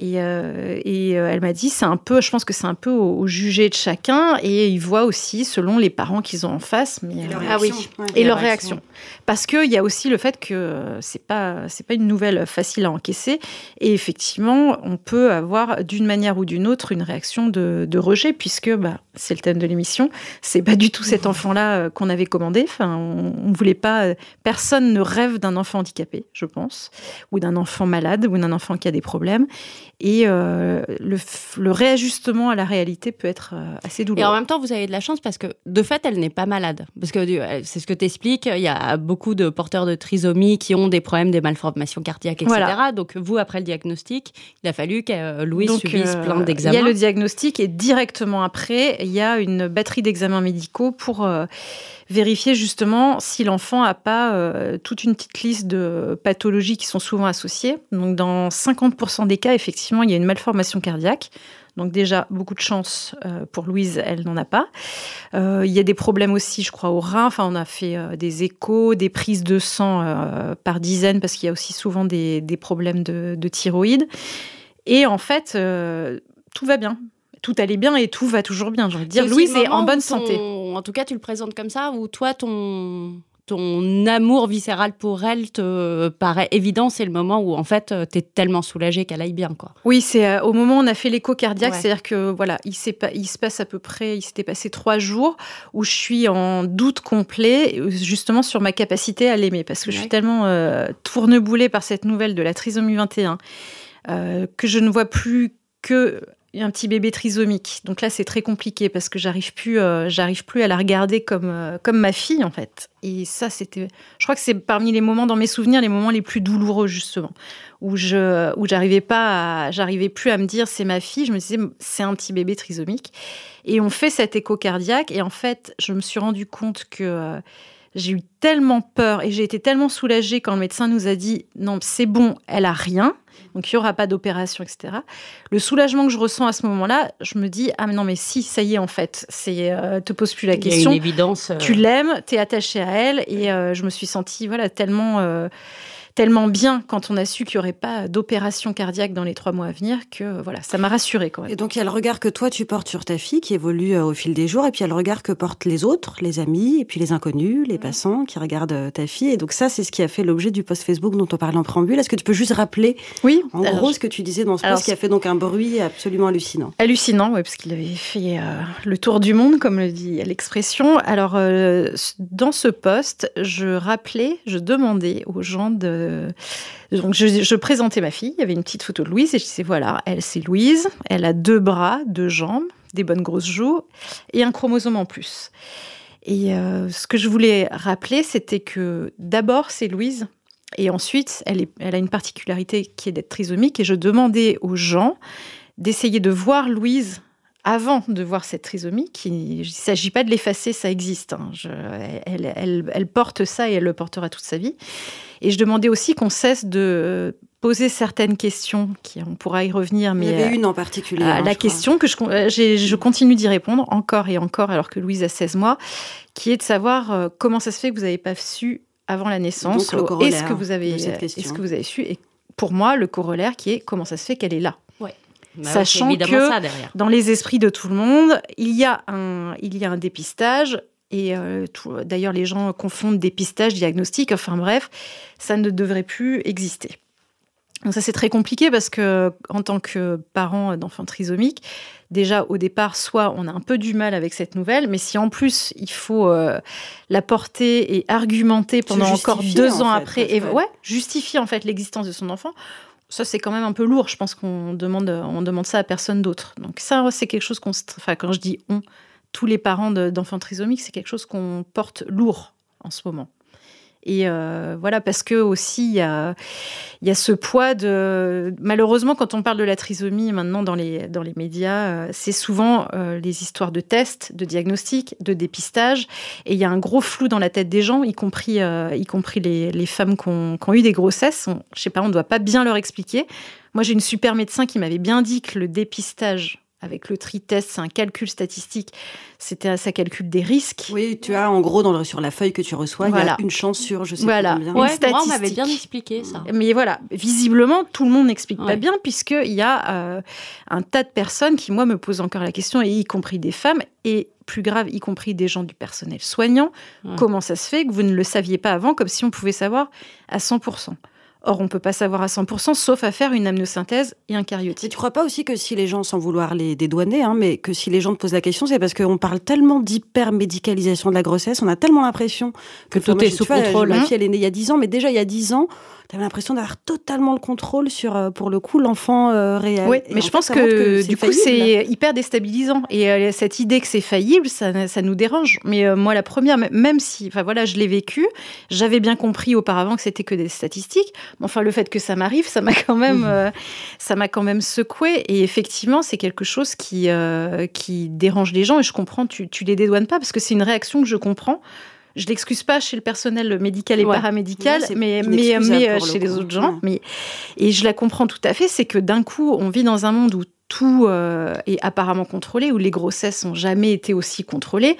[SPEAKER 3] Et, euh, et euh, elle m'a dit, c'est un peu, je pense que c'est un peu au, au jugé de chacun, et ils voient aussi selon les parents qu'ils ont en face. Mais,
[SPEAKER 1] Et leur
[SPEAKER 3] euh,
[SPEAKER 2] Ah oui.
[SPEAKER 1] réaction,
[SPEAKER 3] et leur
[SPEAKER 2] réaction.
[SPEAKER 3] réaction. Parce qu'il y a aussi le fait que c'est pas c'est pas une nouvelle facile à encaisser et effectivement on peut avoir d'une manière ou d'une autre une réaction de, de rejet puisque bah c'est le thème de l'émission. C'est pas du tout cet enfant-là euh, qu'on avait commandé. Enfin, on, voulait pas. euh, Personne ne rêve d'un enfant handicapé, je pense, ou d'un enfant malade, ou d'un enfant qui a des problèmes. Et euh, le, réajustement à la réalité peut être assez
[SPEAKER 2] Et en
[SPEAKER 3] douloureux.
[SPEAKER 2] même temps, vous avez de la chance parce que, de fait, elle n'est pas malade. Parce que c'est ce que tu expliques, il y a beaucoup de porteurs de trisomie qui ont des problèmes, des malformations cardiaques, etc.
[SPEAKER 3] Voilà.
[SPEAKER 2] Donc, vous, après le diagnostic, il a fallu que Louise
[SPEAKER 3] Donc,
[SPEAKER 2] subisse
[SPEAKER 3] euh,
[SPEAKER 2] plein
[SPEAKER 3] Il y
[SPEAKER 2] d'examens.
[SPEAKER 3] a le diagnostic et directement après, il y a une batterie d'examens médicaux pour euh, vérifier justement si l'enfant n'a pas euh, toute une petite liste de pathologies qui sont souvent associées. Donc, dans 50% des cas, effectivement, il y a une malformation cardiaque. Donc déjà, beaucoup de chance euh, pour Louise, elle n'en a pas. Il y a des problèmes aussi, je crois, au rein. Enfin, on a fait des échos, des prises de sang par dizaines, parce qu'il y a aussi souvent des, problèmes de, de thyroïde. Et en fait, tout va bien. Tout allait bien et tout va toujours bien. J'ai envie de dire, Louise est en bonne
[SPEAKER 2] ton-
[SPEAKER 3] santé.
[SPEAKER 2] En tout cas, tu le présentes comme ça, où toi, ton, ton amour viscéral pour elle te paraît évident. C'est le moment où, en fait, tu es tellement soulagée qu'elle aille bien. Quoi.
[SPEAKER 3] Oui, c'est euh, au moment où on a fait l'écho cardiaque,
[SPEAKER 2] Ouais.
[SPEAKER 3] c'est-à-dire que voilà, il, pas, il se passe à peu près, il s'était passé trois jours où je suis en doute complet, euh, justement sur ma capacité à l'aimer, parce que je suis tellement euh, tourneboulée par cette nouvelle de la trisomie 21 euh, que je ne vois plus que un petit bébé trisomique. Donc là, c'est très compliqué parce que j'arrive plus, euh, j'arrive plus à la regarder comme euh, comme ma fille en fait. Et ça, c'était, je crois que c'est parmi les moments dans mes souvenirs, les moments les plus douloureux justement, où je, où j'arrivais pas, j'arrivais plus à me dire c'est ma fille. Je me disais c'est un petit bébé trisomique. Et on fait cet écho cardiaque et en fait, je me suis rendu compte que euh, j'ai eu tellement peur et j'ai été tellement soulagée quand le médecin nous a dit non, c'est bon, elle a rien. Donc il n'y aura pas d'opération, etc. Le soulagement que je ressens à ce moment-là, je me dis ah mais non mais si ça y est en fait, c'est euh, te pose plus la
[SPEAKER 2] Il y a
[SPEAKER 3] question.
[SPEAKER 2] une évidence. euh,
[SPEAKER 3] Tu l'aimes, t'es attaché à elle et euh, je me suis sentie voilà tellement tellement bien quand on a su qu'il n'y aurait pas d'opération cardiaque dans les trois mois à venir que euh, voilà ça m'a rassurée quand même.
[SPEAKER 1] Et donc, il y a le regard que toi, tu portes sur ta fille qui évolue euh, au fil des jours, et puis il y a le regard que portent les autres, les amis, et puis les inconnus, les passants qui regardent euh, ta fille. Et donc, ça, c'est ce qui a fait l'objet du post Facebook dont on parlait en préambule. Est-ce que tu peux juste rappeler,
[SPEAKER 3] Oui,
[SPEAKER 1] en
[SPEAKER 3] alors,
[SPEAKER 1] gros, ce que tu disais dans ce
[SPEAKER 3] alors,
[SPEAKER 1] post qui a fait donc un bruit absolument hallucinant?
[SPEAKER 3] Hallucinant, ouais, parce qu'il avait fait euh, le tour du monde, comme le dit l'expression. Alors, euh, dans ce poste, je rappelais, je demandais aux gens de. Donc, je, présentais ma fille, il y avait une petite photo de Louise, et je disais voilà, elle, c'est Louise, elle a deux bras, deux jambes, des bonnes grosses joues, et un chromosome en plus. Et euh, ce que je voulais rappeler, c'était que d'abord, c'est Louise. Et ensuite, elle, a une particularité qui est d'être trisomique. Et je demandais aux gens d'essayer de voir Louise avant de voir cette trisomie. Il ne s'agit pas de l'effacer, ça existe. hein. Elle porte ça et elle le portera toute sa vie. Et je demandais aussi qu'on cesse de poser certaines questions, qui, on pourra y revenir,
[SPEAKER 1] Il y
[SPEAKER 3] mais
[SPEAKER 1] avait
[SPEAKER 3] euh,
[SPEAKER 1] une en particulier. hein,
[SPEAKER 3] la
[SPEAKER 1] je crois.
[SPEAKER 3] question que je, euh, je continue d'y répondre encore et encore, alors que Louise a 16 mois, qui est de savoir euh, comment ça se fait que vous n'avez pas su avant la naissance. Est-ce que vous avez,
[SPEAKER 1] de cette
[SPEAKER 3] euh,
[SPEAKER 1] question.
[SPEAKER 3] est-ce que vous avez su Et pour moi, le corollaire qui est comment ça se fait qu'elle est là.
[SPEAKER 2] bah ouais,
[SPEAKER 3] sachant que-
[SPEAKER 2] ça.
[SPEAKER 3] Dans les esprits de tout le monde, il y a un, il y a un dépistage. Et euh, d'ailleurs, les gens confondent dépistage, diagnostic. Enfin bref, ça ne devrait plus exister. Donc ça, c'est très compliqué parce que en tant que parent d'enfants trisomiques, déjà au départ, soit on a un peu du mal avec cette nouvelle, mais si en plus il faut euh, la porter et argumenter pendant encore deux
[SPEAKER 1] en
[SPEAKER 3] ans
[SPEAKER 1] fait,
[SPEAKER 3] après, et ouais, justifier en fait l'existence de son enfant, ça c'est quand même un peu lourd. Je pense qu'on demande, on demande ça à personne d'autre. Donc ça, c'est quelque chose qu'on, enfin quand je dis on, tous les parents de- d'enfants trisomiques, c'est quelque chose qu'on porte lourd en ce moment. Et euh, voilà, parce que aussi, il y a, ce poids de. Malheureusement, quand on parle de la trisomie maintenant dans les, dans les médias, euh, c'est souvent euh, les histoires de tests, de diagnostics, de dépistage. Et il y a un gros flou dans la tête des gens, y compris, y compris les, les femmes qui ont, qui ont eu des grossesses. On, je sais pas, on ne doit pas bien leur expliquer. Moi, j'ai une super médecin qui m'avait bien dit que le dépistage avec le tri-test, c'est un calcul statistique. C'était ça calcule des risques.
[SPEAKER 1] Oui, tu as en gros dans le- sur la feuille que tu reçois, il y a une chance sur je sais
[SPEAKER 3] Voilà.
[SPEAKER 1] pas combien.
[SPEAKER 3] Ouais.
[SPEAKER 2] Ouais, moi, on m'avait bien expliqué ça.
[SPEAKER 3] Mais voilà, visiblement, tout le monde n'explique pas bien, puisqu'il y a euh, un tas de personnes qui, moi, me posent encore la question, et y compris des femmes, et plus grave, y compris des gens du personnel soignant.
[SPEAKER 2] Ouais.
[SPEAKER 3] Comment ça se fait que vous ne le saviez pas avant, comme si on pouvait savoir à 100% Or, on peut pas savoir à 100%, sauf à faire une amniosynthèse et un cariotype.
[SPEAKER 1] tu crois pas aussi que si les gens, sans vouloir les dédouaner, hein, mais que si les gens te posent la question, c'est parce qu'on parle tellement d'hyper-médicalisation de la grossesse, on a tellement l'impression
[SPEAKER 2] Que tout est sous contrôle.
[SPEAKER 1] Ma
[SPEAKER 3] hein.
[SPEAKER 1] fille, elle est née il y a 10 ans, mais déjà il y a 10 ans, t'avais l'impression d'avoir totalement le contrôle sur, euh, pour le coup, l'enfant euh, réel.
[SPEAKER 3] Oui, mais je pense que, du coup, c'est hyper déstabilisant. Et euh, cette idée que c'est faillible, ça, ça nous dérange. Mais euh, moi, la première, même si, enfin voilà, je l'ai vécu, j'avais bien compris auparavant que c'était que des statistiques. Mais enfin, le fait que ça m'arrive, ça m'a quand même, euh, ça m'a quand même secoué. Et effectivement, c'est quelque chose qui, qui dérange les gens. Et je comprends, tu, tu les dédouanes pas parce que c'est une réaction que je comprends. Je l'excuse pas chez le personnel médical et
[SPEAKER 2] Ouais.
[SPEAKER 3] paramédical,
[SPEAKER 1] Ouais,
[SPEAKER 3] mais, mais, mais euh,
[SPEAKER 1] pour le
[SPEAKER 3] chez les autres gens. Mais, et je la comprends tout à fait, c'est que d'un coup, on vit dans un monde où tout euh, est apparemment contrôlé, où les grossesses n'ont jamais été aussi contrôlées.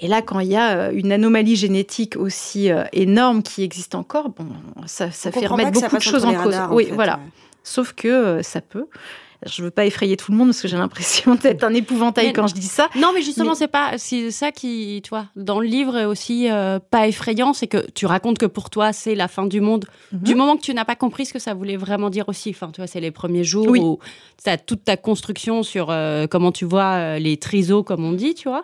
[SPEAKER 3] Et là, quand il y a euh, une anomalie génétique aussi euh, énorme qui existe encore, bon, ça, fait remettre beaucoup de choses en cause.
[SPEAKER 1] radars, en
[SPEAKER 3] oui,
[SPEAKER 1] fait,
[SPEAKER 3] voilà.
[SPEAKER 1] ouais.
[SPEAKER 3] Sauf que euh, ça peut. Je veux pas effrayer tout le monde parce que j'ai l'impression d'être un épouvantail
[SPEAKER 2] Mais-
[SPEAKER 3] quand je dis ça.
[SPEAKER 2] Non, mais justement,
[SPEAKER 3] Mais-
[SPEAKER 2] c'est pas c'est ça qui, tu vois, dans le livre est aussi euh, pas effrayant, c'est que tu racontes que pour toi c'est la fin du monde.
[SPEAKER 3] Mhm.
[SPEAKER 2] Du moment que tu n'as pas compris ce que ça voulait vraiment dire aussi. Enfin, tu vois, c'est les premiers jours
[SPEAKER 3] Oui.
[SPEAKER 2] où tu as toute ta construction sur euh, comment tu vois euh, les trisos, comme on dit, tu vois.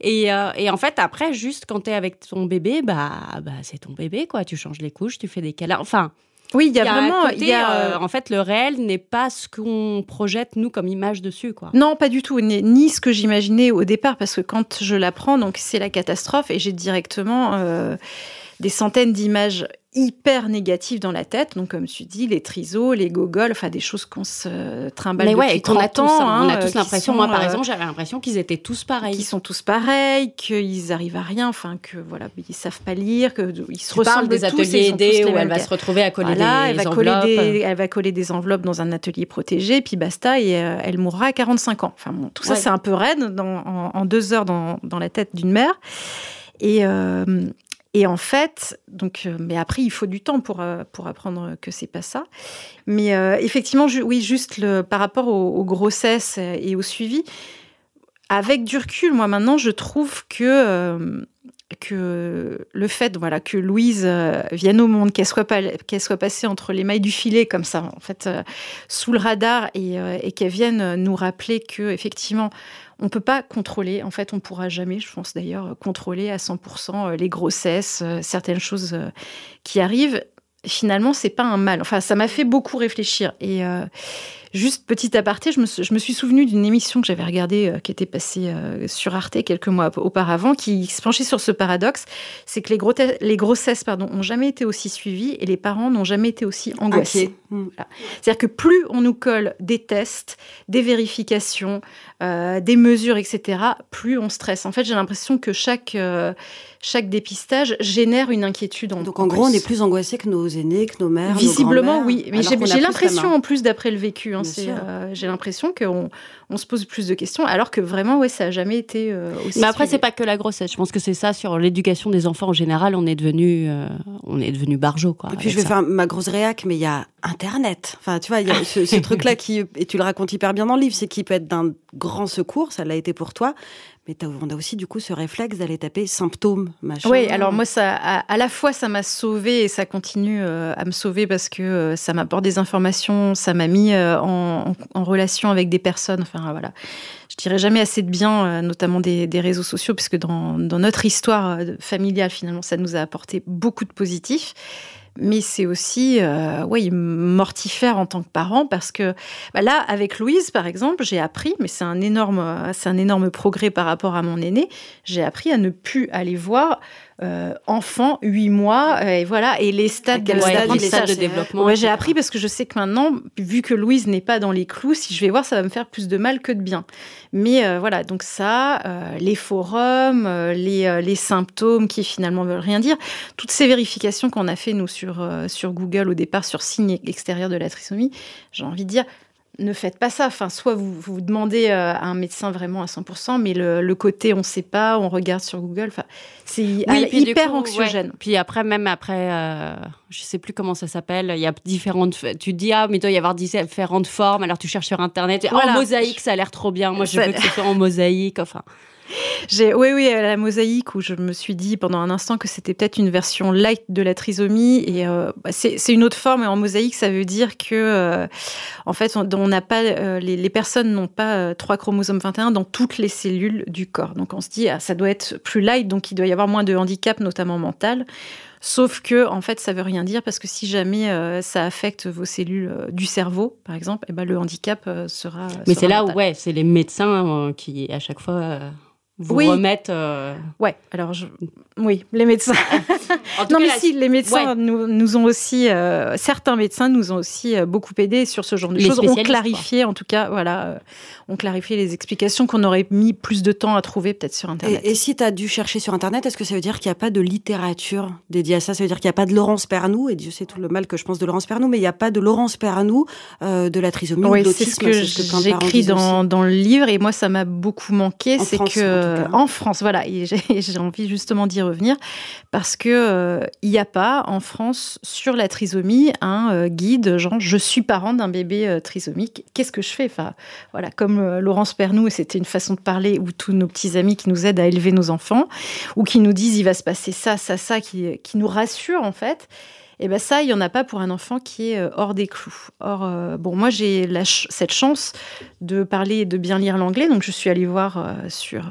[SPEAKER 2] Et, euh, et en fait, après, juste quand tu es avec ton bébé, bah, bah c'est ton bébé, quoi. Tu changes les couches, tu fais des câlins. Enfin,
[SPEAKER 3] Oui, il y a, vraiment.
[SPEAKER 2] côté,
[SPEAKER 3] il y a,
[SPEAKER 2] euh, en fait, le réel n'est pas ce qu'on projette, nous, comme image dessus, quoi.
[SPEAKER 3] Non, pas du tout, ni, ni ce que j'imaginais au départ, parce que quand je l'apprends, donc c'est la catastrophe, et j'ai directement euh, des centaines d'images hyper négatives dans la tête. Donc, comme tu dis, les trisos, les gogoles, enfin des choses qu'on se trimballe
[SPEAKER 2] Mais ouais,
[SPEAKER 3] depuis
[SPEAKER 2] et qu'on a
[SPEAKER 3] 30
[SPEAKER 2] tous,
[SPEAKER 3] ans.
[SPEAKER 2] hein, on a tous l'impression, moi par
[SPEAKER 3] euh,
[SPEAKER 2] exemple, j'avais l'impression qu'ils étaient tous pareils.
[SPEAKER 3] qui sont tous pareils, qu'ils arrivent à rien, enfin que voilà, ils savent pas lire, que ils se
[SPEAKER 2] Tu
[SPEAKER 3] ressemblent
[SPEAKER 2] des
[SPEAKER 3] tous,
[SPEAKER 2] ateliers aidés où elle va se retrouver à coller
[SPEAKER 3] Voilà,
[SPEAKER 2] des
[SPEAKER 3] elle va,
[SPEAKER 2] enveloppes.
[SPEAKER 3] coller des, elle va coller des enveloppes dans un atelier protégé, puis basta, et euh, elle mourra à 45 ans. Enfin bon, tout ça, c'est un peu raide dans- en, en deux heures dans, dans la tête d'une mère. Et, euh, et en fait, donc, euh, mais après, il faut du temps pour, euh, pour apprendre que c'est pas ça. Mais euh, effectivement, oui, juste par rapport aux, grossesses et au suivi, avec du recul, moi maintenant, je trouve que que le fait voilà que Louise euh, vienne au monde, qu'elle soit pas qu'elle soit passée entre les mailles du filet comme ça, en fait, euh, sous le radar et, euh, et qu'elle vienne nous rappeler que effectivement on peut pas contrôler. En fait, on pourra jamais, je pense d'ailleurs, contrôler à 100% les grossesses, certaines choses qui arrivent. Finalement, c'est pas un mal. Enfin, ça m'a fait beaucoup réfléchir. Et juste petit aparté, je me, suis- je me suis souvenu d'une émission que j'avais regardée, euh, qui était passée euh, sur Arte quelques mois auparavant, qui se penchait sur ce paradoxe, c'est que les, grossesses, pardon, ont jamais été aussi suivies et les parents n'ont jamais été aussi angoissés.
[SPEAKER 1] Mm.
[SPEAKER 3] C'est-à-dire que plus on nous colle des tests, des vérifications, euh, des mesures, etc., plus on stresse. En fait, j'ai l'impression que chaque, chaque dépistage génère une inquiétude en
[SPEAKER 1] Donc en gros, on est plus angoissé que nos aînés, que nos mères. nos
[SPEAKER 3] Visiblement, oui. Mais j'ai l'impression, en plus, d'après le vécu, hein, euh, j'ai l'impression qu'on on se pose plus de questions, alors que vraiment, ouais, ça n'a jamais été euh, aussi.
[SPEAKER 2] Mais après, c'est pas que la grossesse. Je pense que c'est ça sur l'éducation des enfants en général. On est devenu, euh, on est devenu barjot, quoi.
[SPEAKER 1] Et puis je vais
[SPEAKER 2] ça.
[SPEAKER 1] faire ma grosse réac, mais il y a Internet. Enfin, tu vois, il y a ce, ce truc-là qui, et tu le racontes hyper bien dans le livre, c'est qui peut être d'un grand secours, ça l'a été pour toi, mais on a aussi du coup ce réflexe d'aller taper symptômes, machin.
[SPEAKER 3] Oui, alors moi, à, la fois, ça m'a sauvé et ça continue euh, à me sauver parce que euh, ça m'apporte des informations, ça m'a mis euh, en, relation avec des personnes. Enfin, voilà. Je dirais jamais assez de bien, notamment des, réseaux sociaux, puisque dans, dans notre histoire familiale, finalement, ça nous a apporté beaucoup de positifs. Mais c'est aussi, euh, mortifère en tant que parent parce que bah là, avec Louise, par exemple, j'ai appris, mais c'est un énorme, euh, un énorme progrès par rapport à mon aîné. J'ai appris à ne plus aller voir euh, enfant, 8 mois, euh, et voilà, et les stades
[SPEAKER 1] quel stade
[SPEAKER 2] les stades de développement.
[SPEAKER 3] Ouais, j'ai appris parce que je sais que maintenant, vu que Louise n'est pas dans les clous, si je vais voir, ça va me faire plus de mal que de bien. Mais euh, voilà, donc ça, les forums, les, les symptômes qui finalement veulent rien dire, toutes ces vérifications qu'on a fait nous sur, sur Google au départ sur signe extérieur de la trisomie, j'ai envie de dire, ne faites pas ça. Enfin, soit vous vous demandez euh, à un médecin vraiment à 100%, mais le, le côté on ne sait pas, on regarde sur Google, enfin, c'est
[SPEAKER 2] Oui,
[SPEAKER 3] hyper
[SPEAKER 2] coup,
[SPEAKER 3] anxiogène.
[SPEAKER 2] ouais. Puis après, même après, euh, je sais plus comment ça s'appelle, il y a différentes. Tu te dis, ah, mais il doit y avoir différentes formes, alors tu cherches sur Internet.
[SPEAKER 3] Voilà.
[SPEAKER 2] En mosaïque, ça a l'air trop bien. Moi, je veux que ce soit en mosaïque. Enfin,
[SPEAKER 3] J'ai, oui, oui, la mosaïque où je me suis dit pendant un instant que c'était peut-être une version light de la trisomie. Et euh, bah, c'est une autre forme. Et en mosaïque, ça veut dire que, euh, en fait, on n'a pas, euh, les, les, personnes n'ont pas trois chromosomes 21 dans toutes les cellules du corps. Donc on se dit, ah, ça doit être plus light, donc il doit y avoir moins de handicap, notamment mental. Sauf que, en fait, ça veut rien dire parce que si jamais ça affecte vos cellules du cerveau, par exemple, et eh ben, le handicap sera.
[SPEAKER 2] Mais c'est là où, ouais, c'est les médecins qui, à chaque fois, vous oui. remettre. Euh,
[SPEAKER 3] ouais, alors je... oui, les médecins. non, mais si, les médecins nous, nous, ont aussi, euh, certains médecins nous ont aussi euh, beaucoup aidé sur ce genre de choses. On clarifié, en tout cas, voilà, on clarifié les explications qu'on aurait mis plus de temps à trouver peut-être sur Internet.
[SPEAKER 1] Et, si tu as dû chercher sur Internet, est-ce que ça veut dire qu'il n'y a pas de littérature dédiée à ça? Ça veut dire qu'il n'y a pas de Laurence Pernou, et Dieu sait tout le mal que je pense de Laurence Pernou, mais il n'y a pas de Laurence Pernou de la trisomie
[SPEAKER 3] oui,
[SPEAKER 1] ou de
[SPEAKER 3] l'autisme. C'est ce que, j'écris dans, dans, le livre, et moi, ça m'a beaucoup manqué. C'est que euh, en France, voilà, et j'ai envie justement d'y revenir parce que euh, n'y a pas en France sur la trisomie un euh, guide genre je suis parent d'un bébé trisomique, qu'est-ce que je fais? Enfin, voilà, comme Laurence Pernou, c'était une façon de parler où tous nos petits amis qui nous aident à élever nos enfants ou qui nous disent il va se passer ça, ça, ça, qui, nous rassure en fait. Et eh ben ça, il y en a pas pour un enfant qui est hors des clous. Or, bon, moi j'ai cette chance de parler et de bien lire l'anglais, donc je suis allée voir sur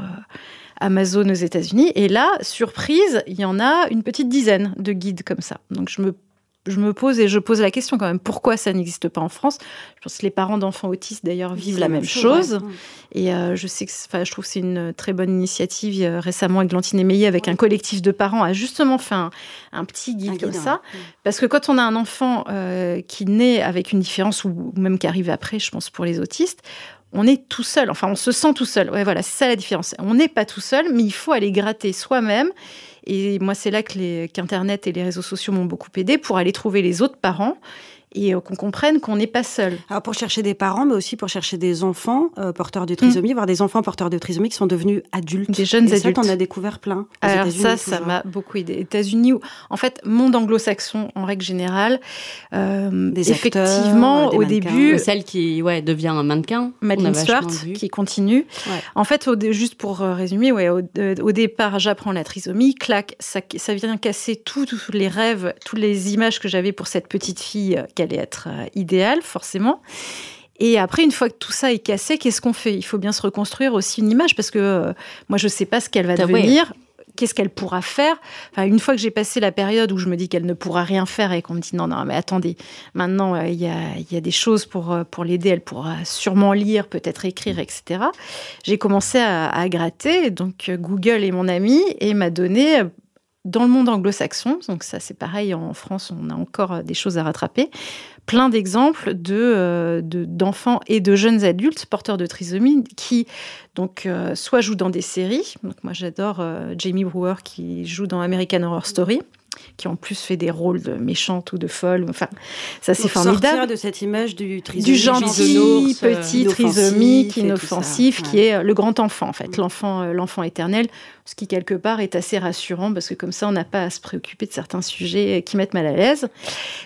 [SPEAKER 3] Amazon aux États-Unis. Et là, surprise, il y en a une petite dizaine de guides comme ça. Donc je me je me pose et je pose la question quand même pourquoi ça n'existe pas en France? Je pense que les parents d'enfants autistes d'ailleurs vivent la, même chose. Et euh, je sais que, je trouve que c'est une très bonne initiative. Euh, récemment, Glantine Émeillé, avec un collectif de parents, a justement fait un, petit guide comme ça. Parce que quand on a un enfant euh, qui naît avec une différence ou même qui arrive après, je pense pour les autistes, on est tout seul. Enfin, on se sent tout seul. Ouais, voilà, c'est ça la différence. On n'est pas tout seul, mais il faut aller gratter soi-même. Et moi, c'est là que qu'Internet et les réseaux sociaux m'ont beaucoup aidé pour aller trouver les autres parents et euh, qu'on comprenne qu'on n'est pas seul.
[SPEAKER 1] Alors pour chercher des parents, mais aussi pour chercher des enfants euh, porteurs de trisomie, mm. voire des enfants porteurs de trisomie qui sont devenus adultes.
[SPEAKER 3] Des jeunes
[SPEAKER 1] et
[SPEAKER 3] adultes.
[SPEAKER 1] Ça, on a découvert plein.
[SPEAKER 3] Alors ça, ça m'a beaucoup aidé. États-Unis, en fait, monde anglo-saxon en règle générale, euh, des effectivement, au début,
[SPEAKER 2] celle qui ouais devient un mannequin,
[SPEAKER 3] Madeleine Stewart, qui continue. En fait, juste pour résumer, ouais, au, départ, j'apprends la trisomie, clac, ça, ça vient casser tous les rêves, toutes les images que j'avais pour cette petite fille allait être euh, idéal, forcément. Et après, une fois que tout ça est cassé, qu'est-ce qu'on fait? Il faut bien se reconstruire aussi une image parce que euh, moi, je ne sais pas ce qu'elle va devenir. Qu'est-ce qu'elle pourra faire enfin, Une fois que j'ai passé la période où je me dis qu'elle ne pourra rien faire et qu'on me dit non, non, mais attendez, maintenant euh, il y, a, y, a, des choses pour, pour l'aider, elle pourra sûrement lire, peut-être écrire, etc. J'ai commencé à, à, gratter, donc Google est mon ami et m'a donné dans le monde anglo-saxon, donc ça c'est pareil, en France on a encore des choses à rattraper, plein d'exemples de, d'enfants et de jeunes adultes porteurs de trisomie qui donc euh, soit jouent dans des séries, donc moi j'adore euh, Jamie Brewer qui joue dans American Horror Story, qui en plus fait des rôles de méchante ou de folle. Enfin, ça c'est formidable.
[SPEAKER 1] de cette image du
[SPEAKER 3] du gentil petit trisomique inoffensif, qui est euh, le grand enfant en fait, mm. l'enfant, euh, l'enfant éternel, ce qui quelque part est assez rassurant parce que comme ça on n'a pas à se préoccuper de certains sujets qui mettent mal à l'aise,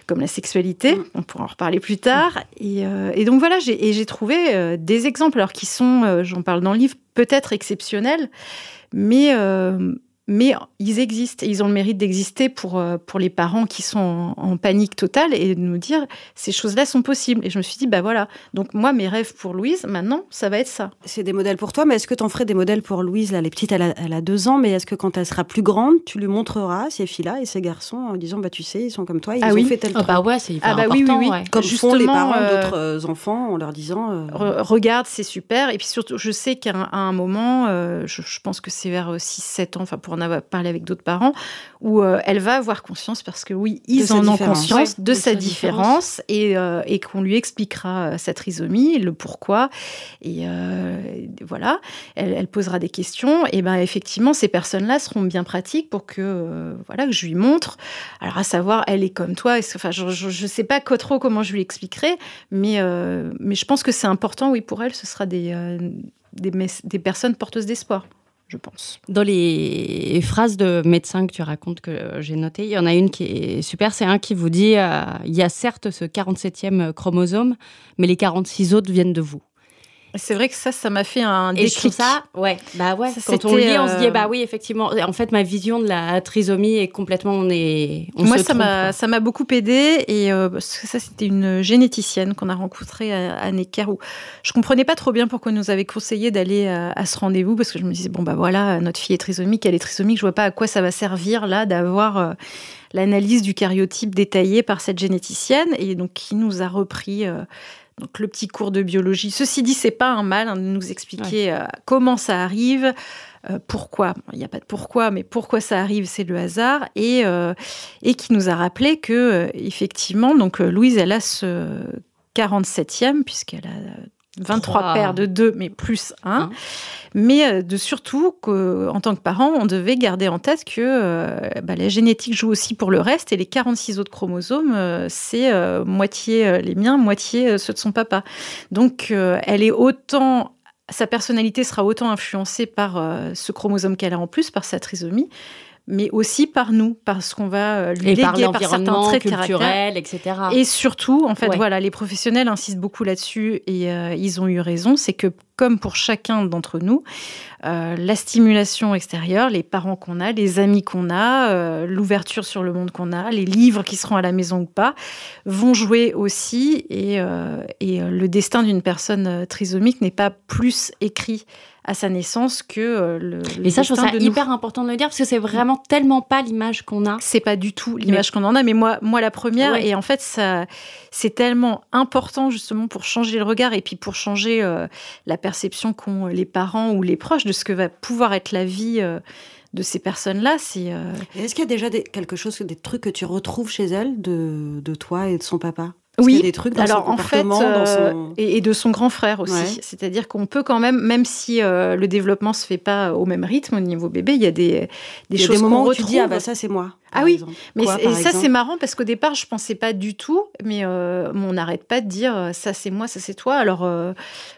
[SPEAKER 3] comme la sexualité. Mm. On pourra en reparler plus tard. Et, euh, et donc voilà, j'ai trouvé des exemples alors qui sont, j'en parle dans le livre, peut-être exceptionnels, mais mais ils existent et ils ont le mérite d'exister pour, euh, pour les parents qui sont en, panique totale et de nous dire ces choses-là sont possibles. Et je me suis dit, bah voilà, donc moi, mes rêves pour Louise, maintenant, ça va être ça.
[SPEAKER 1] C'est des modèles pour toi, mais est-ce que tu en ferais des modèles pour Louise Là, les petites, elle a, deux ans, mais est-ce que quand elle sera plus grande, tu lui montreras ces filles-là et ces garçons en disant, bah tu sais, ils sont comme toi, ils ah ont fait tel
[SPEAKER 2] ah bah ouais, c'est hyper ah bah important. Oui, oui, oui.
[SPEAKER 1] Comme font les parents euh, d'autres euh, enfants en leur disant.
[SPEAKER 3] regarde, c'est super. Et puis surtout, je sais qu'à un, moment, je, je, pense que c'est vers 6-7 ans, enfin pour en avoir parlé avec d'autres parents, où euh, elle va avoir conscience, parce que oui, ils en ont conscience de, sa, différence, et, euh, et qu'on lui expliquera euh, sa trisomie, le pourquoi, et voilà, elle, posera des questions, et ben effectivement, ces personnes-là seront bien pratiques pour que, voilà, que je lui montre, alors à savoir, elle est comme toi, enfin, je ne sais pas trop comment je lui expliquerai, mais, mais je pense que c'est important, oui, pour elle, ce sera des, des, des personnes porteuses d'espoir je pense.
[SPEAKER 2] Dans les phrases de médecins que tu racontes que j'ai notées, il y en a une qui est super. C'est un qui vous dit euh, il y a certes ce 47e chromosome, mais les 46 autres viennent de vous.
[SPEAKER 3] C'est vrai que ça, ça m'a fait un
[SPEAKER 2] Et je trouve
[SPEAKER 3] déclic.
[SPEAKER 2] ça, ouais, bah ouais.
[SPEAKER 3] Ça,
[SPEAKER 2] Quand on lit, on se dit,
[SPEAKER 3] euh,
[SPEAKER 2] bah oui, effectivement. En fait, ma vision de la trisomie est complètement, on est, on
[SPEAKER 3] Moi,
[SPEAKER 2] se
[SPEAKER 3] ça m'a ça m'a beaucoup aidé et euh, parce que ça c'était une généticienne qu'on a rencontrée à, à Necker où je comprenais pas trop bien pourquoi elle nous avait conseillé d'aller à, à ce rendez-vous parce que je me disais bon bah voilà notre fille est trisomique, elle est trisomique, je vois pas à quoi ça va servir là d'avoir euh, l'analyse du cariotype détaillée par cette généticienne et donc qui nous a repris euh, donc le petit cours de biologie. Ceci dit, c'est pas un mal hein, de nous expliquer euh, comment ça arrive, euh, pourquoi. Bon, Il n'y a pas de pourquoi, mais pourquoi ça arrive, c'est le hasard. Et, euh, et qui nous a rappelé que, effectivement, donc Louise, elle a ce 47e, puisqu'elle a 23
[SPEAKER 2] Trois.
[SPEAKER 3] paires de deux, mais plus un. Mais euh, de surtout qu'en tant que parent, on devait garder en tête que euh, bah, la génétique joue aussi pour le reste et les 46 autres chromosomes, euh, c'est euh, moitié les miens, moitié ceux de son papa. Donc elle est autant sa personnalité sera autant influencée par ce chromosome qu'elle a en plus, par sa trisomie, mais aussi par nous, parce qu'on va euh, lui
[SPEAKER 2] Et
[SPEAKER 3] léguer
[SPEAKER 2] par
[SPEAKER 3] par, certains traits de caractère.
[SPEAKER 2] culturel, etc.
[SPEAKER 3] Et surtout, en fait,
[SPEAKER 2] Ouais.
[SPEAKER 3] voilà, les professionnels insistent beaucoup là-dessus et euh, ils ont eu raison. C'est que, comme pour chacun d'entre nous, euh, la stimulation extérieure, les parents qu'on a, les amis qu'on a, euh, l'ouverture sur le monde qu'on a, les livres qui seront à la maison ou pas, vont jouer aussi. Et, et le destin d'une personne trisomique n'est pas plus écrit à sa naissance que euh, le.
[SPEAKER 2] Et ça, je trouve ça
[SPEAKER 3] nous.
[SPEAKER 2] hyper important de le dire parce que c'est vraiment tellement pas l'image qu'on a.
[SPEAKER 3] C'est pas du tout l'image qu'on en a, mais moi, moi la première.
[SPEAKER 2] Ouais.
[SPEAKER 3] Et en fait, ça, c'est tellement important justement pour changer le regard et puis pour changer euh, la perception qu'ont les parents ou les proches de ce que va pouvoir être la vie euh, de ces personnes-là. C'est euh,
[SPEAKER 1] Est-ce qu'il y a déjà des, quelque chose, des trucs que tu retrouves chez elle de, de toi et de son papa? Y a des trucs dans
[SPEAKER 3] alors
[SPEAKER 1] son
[SPEAKER 3] en fait, euh,
[SPEAKER 1] son...
[SPEAKER 3] et, et de son grand frère aussi.
[SPEAKER 1] Ouais.
[SPEAKER 3] C'est-à-dire qu'on peut quand même, même si euh, le développement se fait pas au même rythme au niveau bébé, il y a des, des
[SPEAKER 1] Il y a
[SPEAKER 3] choses
[SPEAKER 1] des moments où tu dis ah bah ça c'est moi.
[SPEAKER 3] Ah oui,
[SPEAKER 1] exemple.
[SPEAKER 3] Mais
[SPEAKER 1] Quoi,
[SPEAKER 3] et ça, c'est marrant parce qu'au départ, je pensais pas du tout, mais euh, on n'arrête pas de dire ça, c'est moi, ça, c'est toi. Alors,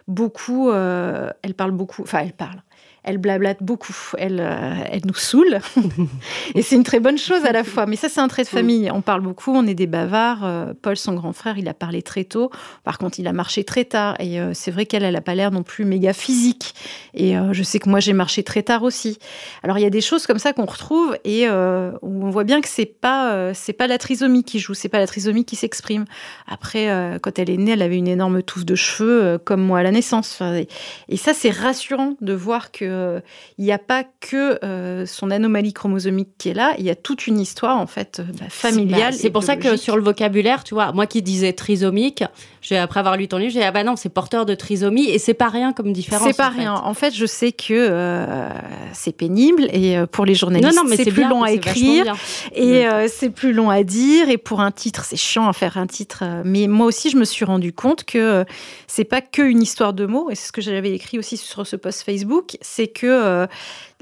[SPEAKER 3] beaucoup, elle parle beaucoup, enfin, elle parle. Elle blablate beaucoup, elle, euh, elle nous saoule. et c'est une très bonne chose à la fois. Mais ça, c'est un trait de famille. On parle beaucoup, on est des bavards. Euh, Paul, son grand frère, il a parlé très tôt. Par contre, il a marché très tard. Et euh, c'est vrai qu'elle, elle n'a pas l'air non plus méga physique. Et je sais que moi, j'ai marché très tard aussi. Alors il y a des choses comme ça qu'on retrouve et où on voit bien que c'est pas c'est pas la trisomie qui joue, c'est pas la trisomie qui s'exprime. Après, quand elle est née, elle avait une énorme touffe de cheveux comme moi à la naissance. Enfin, et, et ça c'est rassurant de voir que euh, il n'y a pas que euh, son anomalie chromosomique qui est là, il y a toute une histoire en fait euh, bah, familiale.
[SPEAKER 2] Bah, C'est pour ça que sur le vocabulaire, tu vois, moi qui disais trisomique, après avoir lu ton livre, j'ai dit ah bah non, c'est porteur de trisomie et c'est pas rien comme différence.
[SPEAKER 3] C'est pas
[SPEAKER 2] en fait.
[SPEAKER 3] rien. En fait, je sais que euh, c'est pénible et euh, pour les journalistes,
[SPEAKER 2] Non, non, mais
[SPEAKER 3] c'est plus
[SPEAKER 2] bien,
[SPEAKER 3] long à écrire. Et euh, c'est plus long à dire. Et pour un titre, c'est chiant à faire un titre. Mais moi aussi, je me suis rendu compte que c'est pas que une histoire de mots. Et c'est ce que j'avais écrit aussi sur ce post Facebook. C'est que euh,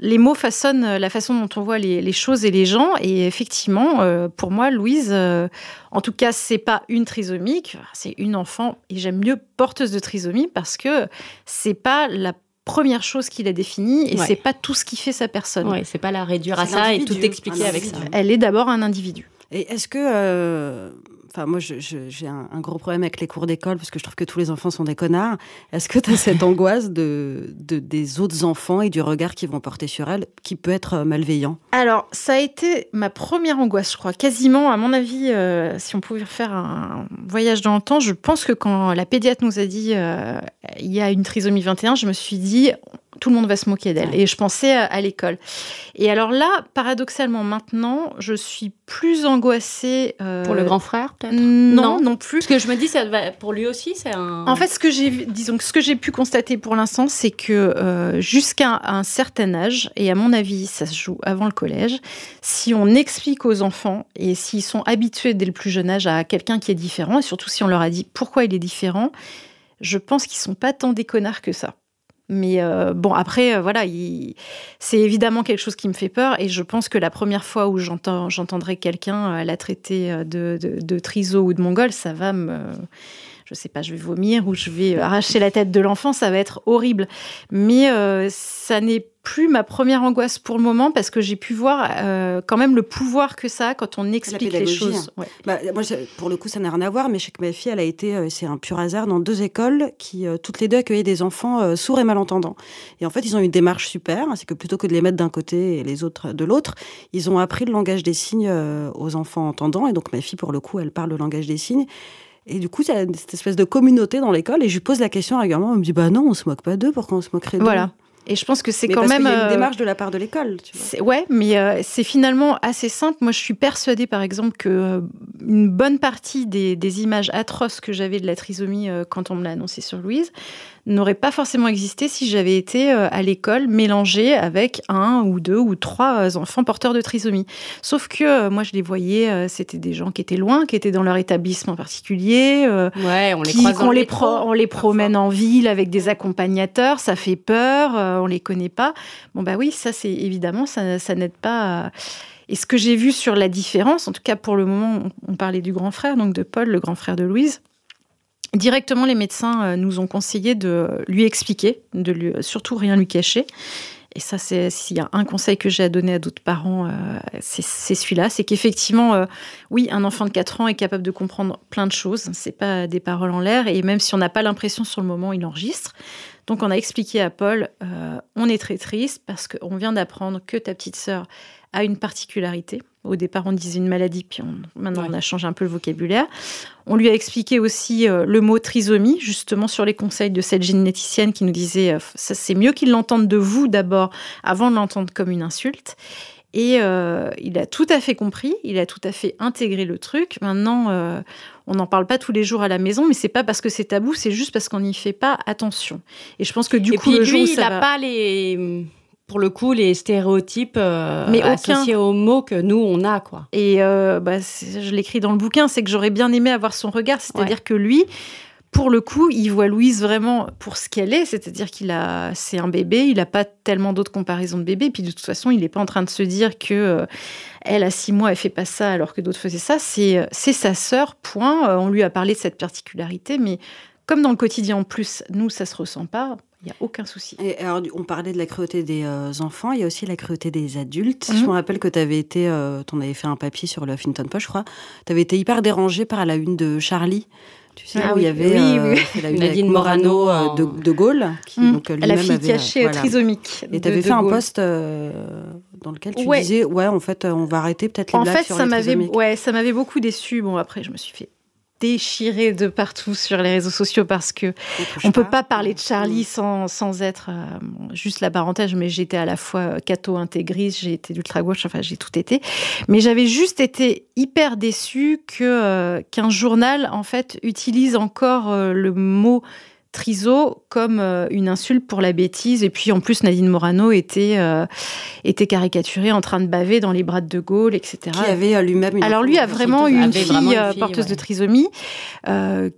[SPEAKER 3] les mots façonnent euh, la façon dont on voit les, les choses et les gens. Et effectivement, euh, pour moi, Louise, euh, en tout cas, c'est pas une trisomique. C'est une enfant. Et j'aime mieux porteuse de trisomie parce que c'est pas la première chose qui la définit et
[SPEAKER 2] Ouais.
[SPEAKER 3] c'est pas tout ce qui fait sa personne.
[SPEAKER 2] Ouais, c'est pas la réduire à ça et tout expliquer avec ça.
[SPEAKER 3] Elle est d'abord un individu.
[SPEAKER 1] Et est-ce que, euh, enfin moi j'ai un, gros problème avec les cours d'école parce que je trouve que tous les enfants sont des connards. Est-ce que tu as cette angoisse de- des autres enfants et du regard qu'ils vont porter sur elle qui peut être euh, malveillant?
[SPEAKER 3] Alors, ça a été ma première angoisse, je crois. Quasiment, à mon avis, euh, si on pouvait faire un voyage dans le temps, je pense que quand la pédiatre nous a dit euh, il y a une trisomie 21, je me suis dit tout le monde va se moquer d'elle. Et je pensais à, à l'école. Et alors là, paradoxalement, maintenant, je suis plus angoissée. euh,
[SPEAKER 2] Pour le grand frère, peut-être?
[SPEAKER 3] Non,
[SPEAKER 2] Non.
[SPEAKER 3] non plus.
[SPEAKER 2] Parce que je me dis, ça va- pour lui aussi, c'est un.
[SPEAKER 3] En fait, ce que j'ai, disons, que ce que j'ai pu constater pour l'instant, c'est que euh, jusqu'à un certain âge, et à mon avis, ça se joue avant le collège, si on explique aux enfants et s'ils sont habitués dès le plus jeune âge à quelqu'un qui est différent, et surtout si on leur a dit pourquoi il est différent, je pense qu'ils sont pas tant des connards que ça. Mais euh, bon, après, euh, voilà, il- c'est évidemment quelque chose qui me fait peur. Et je pense que la première fois où j'entendrai quelqu'un euh, la traiter de, de, de triso ou de mongol, ça va me. Je sais pas, je vais vomir ou je vais arracher la tête de l'enfant, ça va être horrible. Mais euh, ça n'est plus ma première angoisse pour le moment parce que j'ai pu voir euh, quand même le pouvoir que ça a quand on explique les choses.
[SPEAKER 1] Ouais. Bah, moi, pour le coup, ça n'a rien à voir, mais je sais que ma fille, elle a été, euh, c'est un pur hasard, dans deux écoles qui, euh, toutes les deux, accueillaient des enfants sourds et malentendants. Et en fait, ils ont eu une démarche super, c'est que plutôt que de les mettre d'un côté et les autres de l'autre, ils ont appris le langage des signes aux enfants entendants. Et donc, ma fille, pour le coup, elle parle le langage des signes. Et du coup, il y a cette espèce de communauté dans l'école. Et je lui pose la question régulièrement. Elle me dit Bah non, on se moque pas d'eux. Pourquoi on se moquerait d'eux?
[SPEAKER 3] Voilà. Et je pense que c'est quand
[SPEAKER 1] même.
[SPEAKER 3] Il
[SPEAKER 1] y a une euh, démarche de la part de l'école.
[SPEAKER 3] Ouais, mais euh, c'est finalement assez simple. Moi, je suis persuadée, par exemple, que euh, une bonne partie des, des images atroces que j'avais de la trisomie quand on me l'a annoncé sur Louise, n'aurait pas forcément existé si j'avais été euh, à l'école mélangée avec un ou deux ou trois euh, enfants porteurs de trisomie. Sauf que euh, moi, je les voyais, c'était des gens qui étaient loin, qui étaient dans leur établissement particulier.
[SPEAKER 2] ouais, on les
[SPEAKER 3] qui, on, les on les promène en ville avec des accompagnateurs, ça fait peur, on les connaît pas. Bon, bah oui, ça, c'est évidemment, ça, ça n'aide pas. Et ce que j'ai vu sur la différence, en tout cas pour le moment, on parlait du grand frère, donc de Paul, le grand frère de Louise. Directement, les médecins euh, nous ont conseillé de lui expliquer, de lui, surtout rien lui cacher. Et ça, c'est s'il y a un conseil que j'ai à donner à d'autres parents, euh, c'est celui-là, c'est qu'effectivement, euh, oui, un enfant de 4 ans est capable de comprendre plein de choses. C'est pas des paroles en l'air, et même si on n'a pas l'impression sur le moment, il enregistre. Donc, on a expliqué à Paul, on est très triste parce qu'on vient d'apprendre que ta petite sœur a une particularité. Au départ, on disait une maladie, puis maintenant on a changé un peu le vocabulaire. On lui a expliqué aussi euh, le mot trisomie, justement sur les conseils de cette généticienne qui nous disait euh, ça c'est mieux qu'il l'entende de vous d'abord avant de l'entendre comme une insulte. Et euh, il a tout à fait compris, il a tout à fait intégré le truc. Maintenant, on n'en parle pas tous les jours à la maison, mais c'est pas parce que c'est tabou, c'est juste parce qu'on n'y fait pas attention. Et je pense que du coup,
[SPEAKER 2] le
[SPEAKER 3] jour
[SPEAKER 2] il n'a pas les pour le coup les stéréotypes euh, mais associés aux mots que nous on a quoi.
[SPEAKER 3] Et euh, bah, je l'écris dans le bouquin, c'est que j'aurais bien aimé avoir son regard, c'est-à-dire que lui, pour le coup, il voit Louise vraiment pour ce qu'elle est, c'est-à-dire qu'il a, c'est un bébé, il n'a pas tellement d'autres comparaisons de bébé, puis de toute façon, il n'est pas en train de se dire que euh, elle a six mois, elle fait pas ça alors que d'autres faisaient ça. C'est, c'est sa sœur. Point. on lui a parlé de cette particularité, mais comme dans le quotidien en plus, nous ça se ressent pas. Il n'y a aucun souci.
[SPEAKER 1] Et alors, on parlait de la cruauté des euh, enfants, il y a aussi la cruauté des adultes. Je mhm. me rappelle que tu avais été, euh, tu avais fait un papier sur le Huffington Post, je crois. Tu avais été hyper dérangée par la une de Charlie. Tu sais, ah où il y avait
[SPEAKER 2] oui, euh, la une
[SPEAKER 1] Nadine Morano, de, de, Gaulle,
[SPEAKER 3] qui mhm. donc, la fille cachée trisomique.
[SPEAKER 1] Et tu avais fait un post dans lequel tu disais, ouais, en fait, on va arrêter peut-être les
[SPEAKER 3] en
[SPEAKER 1] blagues
[SPEAKER 3] fait,
[SPEAKER 1] sur
[SPEAKER 3] ça
[SPEAKER 1] m'avait,
[SPEAKER 3] ouais, ça m'avait beaucoup déçu. Bon, après, je me suis fait déchiré de partout sur les réseaux sociaux parce que on peut pas. parler de Charlie sans, sans être euh, juste la parenthèse mais j'étais à la fois catho intégriste j'ai été d'ultra gauche enfin j'ai tout été. Mais j'avais juste été hyper déçue que euh, qu'un journal en fait utilise encore euh, le mot Triso comme euh, une insulte pour la bêtise. Et puis en plus, Nadine Morano était, euh, était caricaturée en train de baver dans les bras de De Gaulle, etc.
[SPEAKER 1] Qui avait euh, lui-même une
[SPEAKER 3] Alors lui a vraiment eu une fille, porteuse de trisomie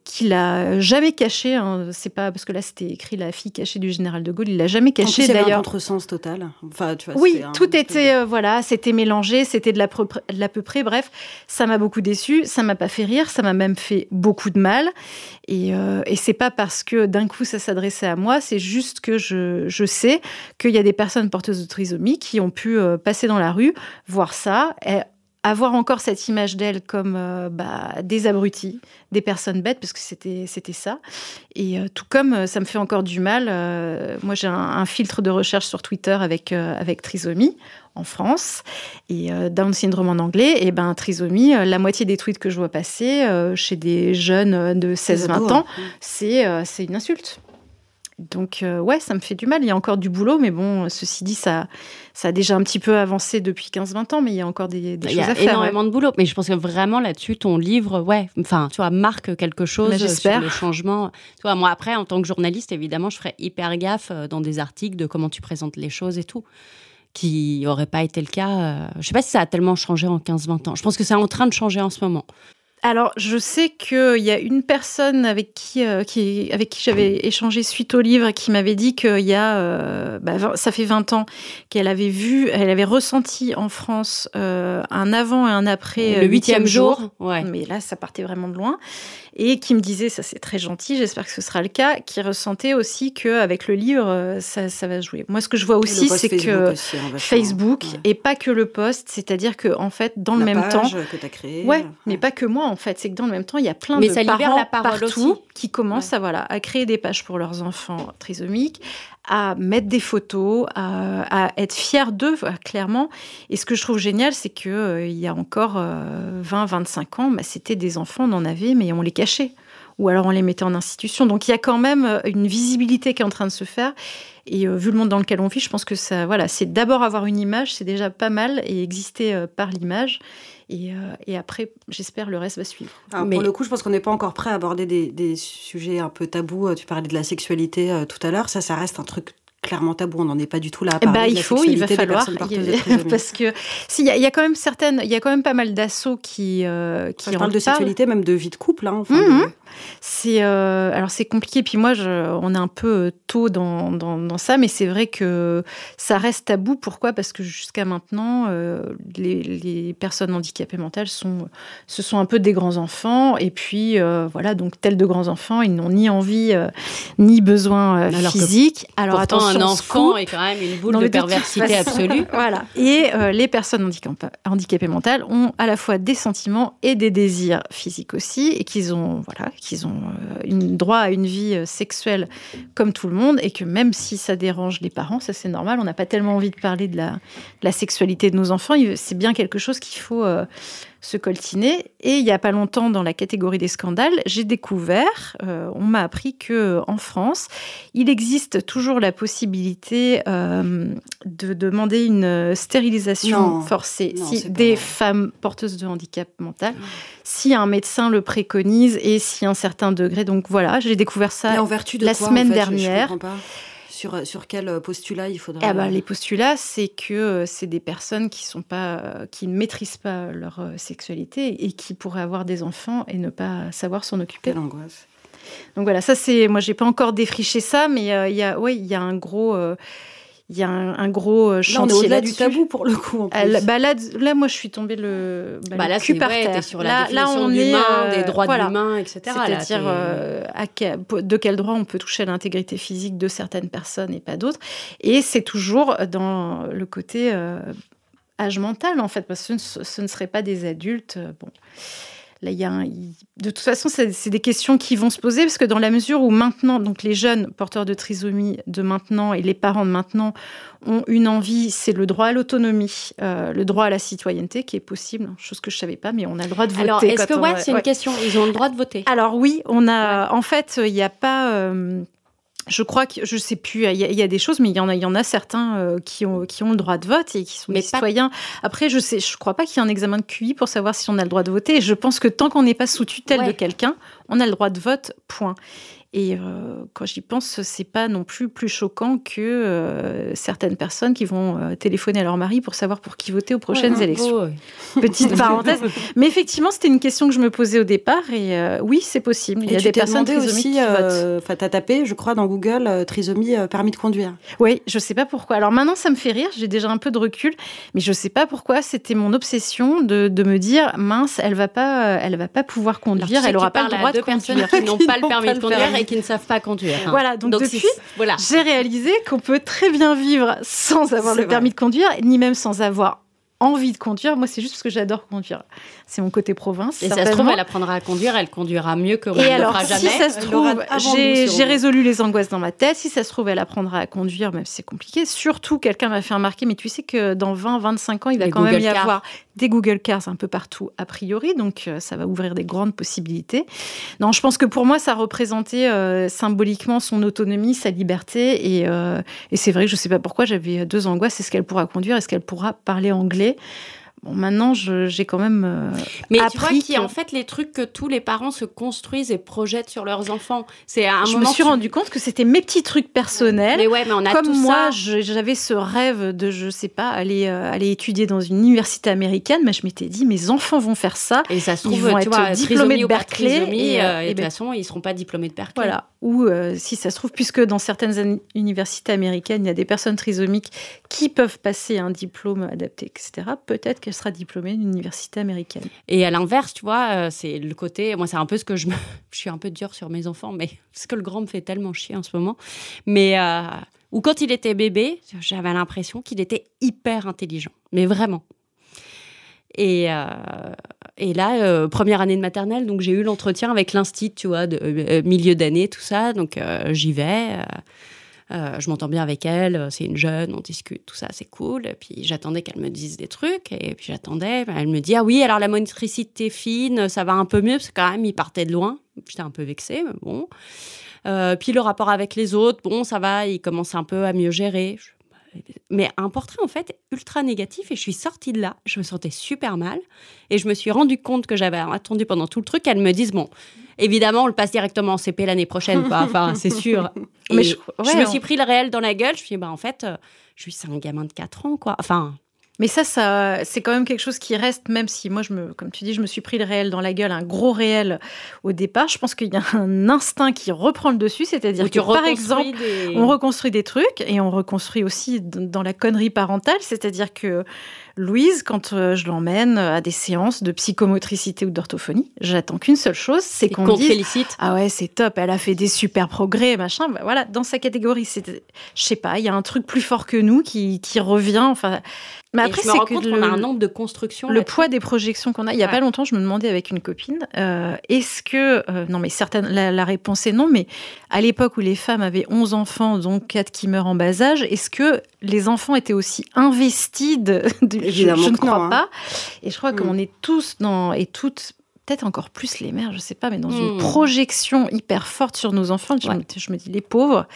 [SPEAKER 3] qu'il a jamais cachée. Hein. C'est pas parce que là c'était écrit la fille cachée du général De Gaulle. Il l'a jamais cachée d'ailleurs.
[SPEAKER 1] Un contresens total. Enfin, tu vois,
[SPEAKER 3] oui, tout était voilà, c'était mélangé, c'était de l'à peu, peu près. Bref, ça m'a beaucoup déçu. Ça m'a pas fait rire. Ça m'a même fait beaucoup de mal. Et, et c'est pas parce que d'un coup ça s'adressait à moi, c'est juste que je, je sais qu'il y a des personnes porteuses de trisomie qui ont pu euh, passer dans la rue, voir ça, et avoir encore cette image d'elle comme euh, bah, des abrutis, des personnes bêtes, parce que c'était c'était ça. Et euh, tout comme ça me fait encore du mal, moi j'ai un, filtre de recherche sur Twitter avec avec trisomie en France et Down syndrome en anglais. Et ben trisomie, la moitié des tweets que je vois passer chez des jeunes de 16-20 ans, c'est c'est une insulte. Donc euh, ouais, ça me fait du mal. Il y a encore du boulot, mais bon, ceci dit, ça, ça a déjà un petit peu avancé depuis 15-20 ans, mais il y a encore des, choses à faire.
[SPEAKER 2] Il y a énormément de boulot, mais je pense que vraiment là-dessus, ton livre, ouais, enfin, tu vois, marque quelque chose sur le changement. Tu vois, moi après, en tant que journaliste, évidemment, je ferais hyper gaffe euh, dans des articles de comment tu présentes les choses et tout qui n'aurait pas été le cas. Euh, je sais pas si ça a tellement changé en 15-20 ans. Je pense que c'est en train de changer en ce moment.
[SPEAKER 3] Alors, je sais qu'il y a une personne avec qui, euh, qui avec qui j'avais échangé suite au livre qui m'avait dit qu'il y a, euh, bah, ça fait 20 ans qu'elle avait vu, elle avait ressenti en France euh, un avant et un après
[SPEAKER 2] le huitième jour.
[SPEAKER 3] Ouais. Mais là, ça partait vraiment de loin. Et qui me disait, ça c'est très gentil, j'espère que ce sera le cas, qui ressentait aussi qu'avec le livre, euh, ça, ça, va jouer. Moi, ce que je vois aussi, c'est que
[SPEAKER 1] aussi, hein,
[SPEAKER 3] Facebook,
[SPEAKER 1] ouais.
[SPEAKER 3] et pas que le post, c'est-à-dire que en fait, dans le même temps,
[SPEAKER 1] page que tu as créée.
[SPEAKER 3] Ouais, mais pas que moi en fait. C'est que dans le même temps, il y a plein
[SPEAKER 2] Mais
[SPEAKER 3] de
[SPEAKER 2] ça libère
[SPEAKER 3] parents
[SPEAKER 2] la parole
[SPEAKER 3] partout
[SPEAKER 2] aussi.
[SPEAKER 3] qui commencent à voilà à créer des pages pour leurs enfants trisomiques, à mettre des photos, à, être fiers d'eux clairement. Et ce que je trouve génial, c'est que euh, y a encore 20-25 ans, bah, c'était des enfants, on en avait, mais on les cachait. Ou alors on les mettait en institution. Donc il y a quand même euh, une visibilité qui est en train de se faire. Et euh, vu le monde dans lequel on vit, je pense que ça, voilà, c'est d'abord avoir une image, c'est déjà pas mal, et exister euh, par l'image. Et, euh, et après, j'espère le reste va suivre.
[SPEAKER 1] Alors,
[SPEAKER 2] Mais-
[SPEAKER 1] Pour le coup, je pense qu'on n'est pas encore prêt à aborder des, des sujets un peu tabous. Tu parlais de la sexualité euh, tout à l'heure. Ça, ça reste un truc clairement tabou. On n'en est pas du tout là à de
[SPEAKER 3] il
[SPEAKER 1] la
[SPEAKER 3] faut, il va falloir, parce que s'il y, y a quand même certaines, il y a quand même pas mal d'assauts qui euh, qui
[SPEAKER 1] je parle de sexualité, même de vie de couple. Hein, enfin,
[SPEAKER 3] Mhm.
[SPEAKER 1] de-
[SPEAKER 3] C'est euh, alors c'est compliqué. Puis moi, je, on est un peu euh, tôt dans, dans, dans ça, mais c'est vrai que ça reste tabou. Pourquoi? Parce que jusqu'à maintenant, euh, les, les personnes handicapées mentales sont, ce sont un peu des grands enfants. Et puis euh, voilà, donc tels de grands enfants, ils n'ont ni envie ni besoin
[SPEAKER 2] Alors
[SPEAKER 3] physique. Alors
[SPEAKER 2] Pourtant,
[SPEAKER 3] attention,
[SPEAKER 2] un
[SPEAKER 3] scoop,
[SPEAKER 2] enfant est quand même une boule de perversité absolue.
[SPEAKER 3] Voilà. Et les personnes handicap- handicapées mentales ont à la fois des sentiments et des désirs physiques aussi, et qu'ils ont, voilà, qu'ils ont euh, droit à une vie euh, sexuelle comme tout le monde, et que même si ça dérange les parents, ça c'est normal, on n'a pas tellement envie de parler de la, sexualité de nos enfants, c'est bien quelque chose qu'il faut euh, se coltiner. Et il n'y a pas longtemps, dans la catégorie des scandales, j'ai découvert, euh, on m'a appris que en France, il existe toujours la possibilité euh, de demander une stérilisation
[SPEAKER 1] Non.
[SPEAKER 3] forcée
[SPEAKER 1] Non,
[SPEAKER 3] si des
[SPEAKER 1] vrai.
[SPEAKER 3] femmes porteuses de handicap mental, si un médecin le préconise et si un certain degré. Donc voilà, j'ai découvert ça.
[SPEAKER 1] En vertu de
[SPEAKER 3] la
[SPEAKER 1] quoi,
[SPEAKER 3] semaine
[SPEAKER 1] en fait, je- je
[SPEAKER 3] dernière.
[SPEAKER 1] Sur, sur quel postulat il faudrait.
[SPEAKER 3] Ah bah, les postulats, c'est que euh, c'est des personnes qui sont pas, euh, qui ne maîtrisent pas leur euh, sexualité et qui pourraient avoir des enfants et ne pas savoir s'en occuper.
[SPEAKER 1] Quelle angoisse.
[SPEAKER 3] Donc voilà, ça c'est, moi j'ai pas encore défriché ça, mais euh, il y a, ouais, il y a un gros, euh, il y a un, un gros euh,
[SPEAKER 1] Là, on est
[SPEAKER 3] chantier
[SPEAKER 1] au-delà du tabou pour le coup. En plus.
[SPEAKER 3] là, bah là, là, moi, je suis tombée le, bah,
[SPEAKER 2] Bah
[SPEAKER 3] le
[SPEAKER 2] là,
[SPEAKER 3] cul par terre.
[SPEAKER 2] sur la
[SPEAKER 3] là, là, on est euh,
[SPEAKER 2] des droits
[SPEAKER 3] voilà.
[SPEAKER 2] de l'humain, etc. Là,
[SPEAKER 3] C'est-à-dire euh, de quel droit on peut toucher à l'intégrité physique de certaines personnes et pas d'autres. Et c'est toujours dans le côté âge mental, en fait, parce que ce ne, ce ne seraient pas des adultes. Bon. Là, il y a un- de toute façon, c'est des questions qui vont se poser parce que dans la mesure où maintenant, donc les jeunes porteurs de trisomie de maintenant et les parents de maintenant ont une envie, c'est le droit à l'autonomie, euh, le droit à la citoyenneté qui est possible, chose que je savais pas, mais on a le droit de voter.
[SPEAKER 2] Alors, est-ce que,
[SPEAKER 3] on-
[SPEAKER 2] ouais, c'est une
[SPEAKER 3] ouais.
[SPEAKER 2] question Ils ont le droit de voter?
[SPEAKER 3] Alors oui, on a. En fait, il n'y a pas. euh, je crois que je sais plus. Il y, a- il y a des choses, mais il y en a, il y en a certains euh, qui ont qui ont le droit de vote et qui sont
[SPEAKER 2] Mais
[SPEAKER 3] des citoyens. Après, je sais, je crois pas qu'il y ait un examen de QI pour savoir si on a le droit de voter. Et je pense que tant qu'on n'est pas sous tutelle
[SPEAKER 2] Ouais.
[SPEAKER 3] de quelqu'un, on a le droit de vote. Point. Et euh, quand j'y pense, c'est pas non plus plus choquant que euh, certaines personnes qui vont euh, téléphoner à leur mari pour savoir pour qui voter aux prochaines
[SPEAKER 1] Ouais,
[SPEAKER 3] élections. Petite parenthèse. Mais effectivement, c'était une question que je me posais au départ et euh, oui, c'est possible. Il y a des personnes trisomiques
[SPEAKER 1] aussi,
[SPEAKER 3] qui votent.
[SPEAKER 1] euh, enfin, t'as tapé, je crois, dans Google, trisomie, euh, permis de conduire.
[SPEAKER 3] Oui, je sais pas pourquoi. Alors maintenant, ça me fait rire, j'ai déjà un peu de recul, mais je sais pas pourquoi. C'était mon obsession de, de me dire, mince, elle va pas, elle va pas pouvoir
[SPEAKER 2] Alors, tu
[SPEAKER 3] conduire,
[SPEAKER 2] sais
[SPEAKER 3] elle aura pas le
[SPEAKER 2] à
[SPEAKER 3] droit de
[SPEAKER 2] deux personnes
[SPEAKER 3] conduire.
[SPEAKER 2] qui n'ont pas le permis de conduire. Et qui ne savent pas conduire. hein.
[SPEAKER 3] Voilà, donc
[SPEAKER 2] c'est-
[SPEAKER 3] depuis,
[SPEAKER 2] voilà.
[SPEAKER 3] J'ai réalisé qu'on peut très bien vivre sans avoir le permis de conduire, ni même sans avoir envie de conduire. Moi, c'est juste parce que j'adore conduire. C'est mon côté province.
[SPEAKER 2] Et ça se trouve, elle apprendra à conduire, elle conduira mieux que Ron
[SPEAKER 3] Et alors, si
[SPEAKER 2] jamais.
[SPEAKER 3] ça se trouve, j'ai résolu les angoisses dans ma tête. Si ça se trouve, elle apprendra à conduire, même si c'est compliqué. Surtout, quelqu'un m'a fait remarquer, mais tu sais que dans 20, 25 ans, il va
[SPEAKER 2] Les
[SPEAKER 3] quand même y avoir des Google Cars un peu partout, a priori. Donc, euh, ça va ouvrir des grandes possibilités. Non, je pense que pour moi, ça représentait euh, symboliquement son autonomie, sa liberté. Et, euh, et c'est vrai que je sais pas pourquoi j'avais deux angoisses. Est-ce qu'elle pourra conduire? Est-ce qu'elle pourra parler anglais? Bon, maintenant, j'ai quand même. euh,
[SPEAKER 2] Mais tu vois
[SPEAKER 3] appris
[SPEAKER 2] qu'il y a
[SPEAKER 3] que-
[SPEAKER 2] en fait les trucs que tous les parents se construisent et projettent sur leurs enfants. C'est à un
[SPEAKER 3] je me suis
[SPEAKER 2] tu-
[SPEAKER 3] rendu compte que c'était mes petits trucs personnels.
[SPEAKER 2] Mais ouais, mais on a
[SPEAKER 3] Comme
[SPEAKER 2] tout
[SPEAKER 3] moi, j'avais ce rêve de, je sais pas, aller, euh, aller étudier dans une université américaine, mais je m'étais dit, mes enfants vont faire ça.
[SPEAKER 2] Et ça se
[SPEAKER 3] Ils
[SPEAKER 2] trouve,
[SPEAKER 3] vont
[SPEAKER 2] tu
[SPEAKER 3] être
[SPEAKER 2] vois,
[SPEAKER 3] diplômés de Berkeley, et, euh,
[SPEAKER 2] euh, et
[SPEAKER 3] et
[SPEAKER 2] de toute
[SPEAKER 3] ben-
[SPEAKER 2] façon, ils seront pas diplômés de Berkeley.
[SPEAKER 3] Voilà. Ou euh, si ça se trouve, puisque dans certaines universités américaines, il y a des personnes trisomiques qui peuvent passer un diplôme adapté, etc., peut-être qu'elle sera diplômée d'une université américaine.
[SPEAKER 2] Et à l'inverse, tu vois, euh, c'est le côté. Moi, c'est un peu ce que je. Je suis un peu dure sur mes enfants, mais ce que le grand me fait tellement chier en ce moment. Mais. Euh, ou quand il était bébé, j'avais l'impression qu'il était hyper intelligent. Mais vraiment. Et, et là, euh, première année de maternelle, donc j'ai eu l'entretien avec l'instit, tu vois, de euh, milieu d'année, tout ça. Donc j'y vais. je m'entends bien avec elle, c'est une jeune, on discute, tout ça, c'est cool. Et puis j'attendais qu'elle me dise des trucs, et puis j'attendais. Elle me dit Ah oui, alors la motricité fine, ça va un peu mieux, parce que quand même, il partait de loin. J'étais un peu vexée, mais bon. puis le rapport avec les autres, bon, ça va, il commence un peu à mieux gérer mais un portrait en fait ultra négatif et je suis sortie de là, je me sentais super mal et je me suis rendu compte que j'avais attendu pendant tout le truc qu'elle me dise bon, évidemment on le passe directement en CP l'année prochaine quoi, enfin c'est sûr. mais je, me suis pris le réel dans la gueule, je me suis dit bah en fait euh, je suis c'est un gamin de 4 ans quoi. Enfin
[SPEAKER 3] mais ça, ça c'est quand même quelque chose qui reste, même si moi, je me, comme tu dis, je me suis pris le réel dans la gueule, un gros réel au départ. Je pense qu'il y a un instinct qui reprend le dessus, c'est-à-dire que par exemple, on reconstruit des trucs et on reconstruit aussi dans la connerie parentale, c'est-à-dire que Louise, quand euh, je l'emmène à des séances de psychomotricité ou d'orthophonie, j'attends qu'une seule chose, c'est qu'on dise
[SPEAKER 2] félicite.
[SPEAKER 3] Ah ouais, c'est top, elle a fait des super progrès, machin. Bah voilà, dans sa catégorie, c'est, je sais pas, il y a un truc plus fort que nous qui, qui revient. Enfin,
[SPEAKER 2] mais après, c'est que le, a un nombre de constructions.
[SPEAKER 3] Le poids des projections qu'on a. Il y a pas longtemps, je me demandais avec une copine, euh, est-ce que euh, non, mais certaines, la, réponse est non. Mais à l'époque où les femmes avaient 11 enfants, dont 4 qui meurent en bas âge, est-ce que les enfants étaient aussi investis de,
[SPEAKER 1] Évidemment
[SPEAKER 3] je, ne crois
[SPEAKER 1] hein.
[SPEAKER 3] pas. Et je crois qu'on mm. est tous dans et toutes peut-être encore plus les mères, je sais pas, mais dans une mm. projection hyper forte sur nos enfants. Je, me, dis les pauvres.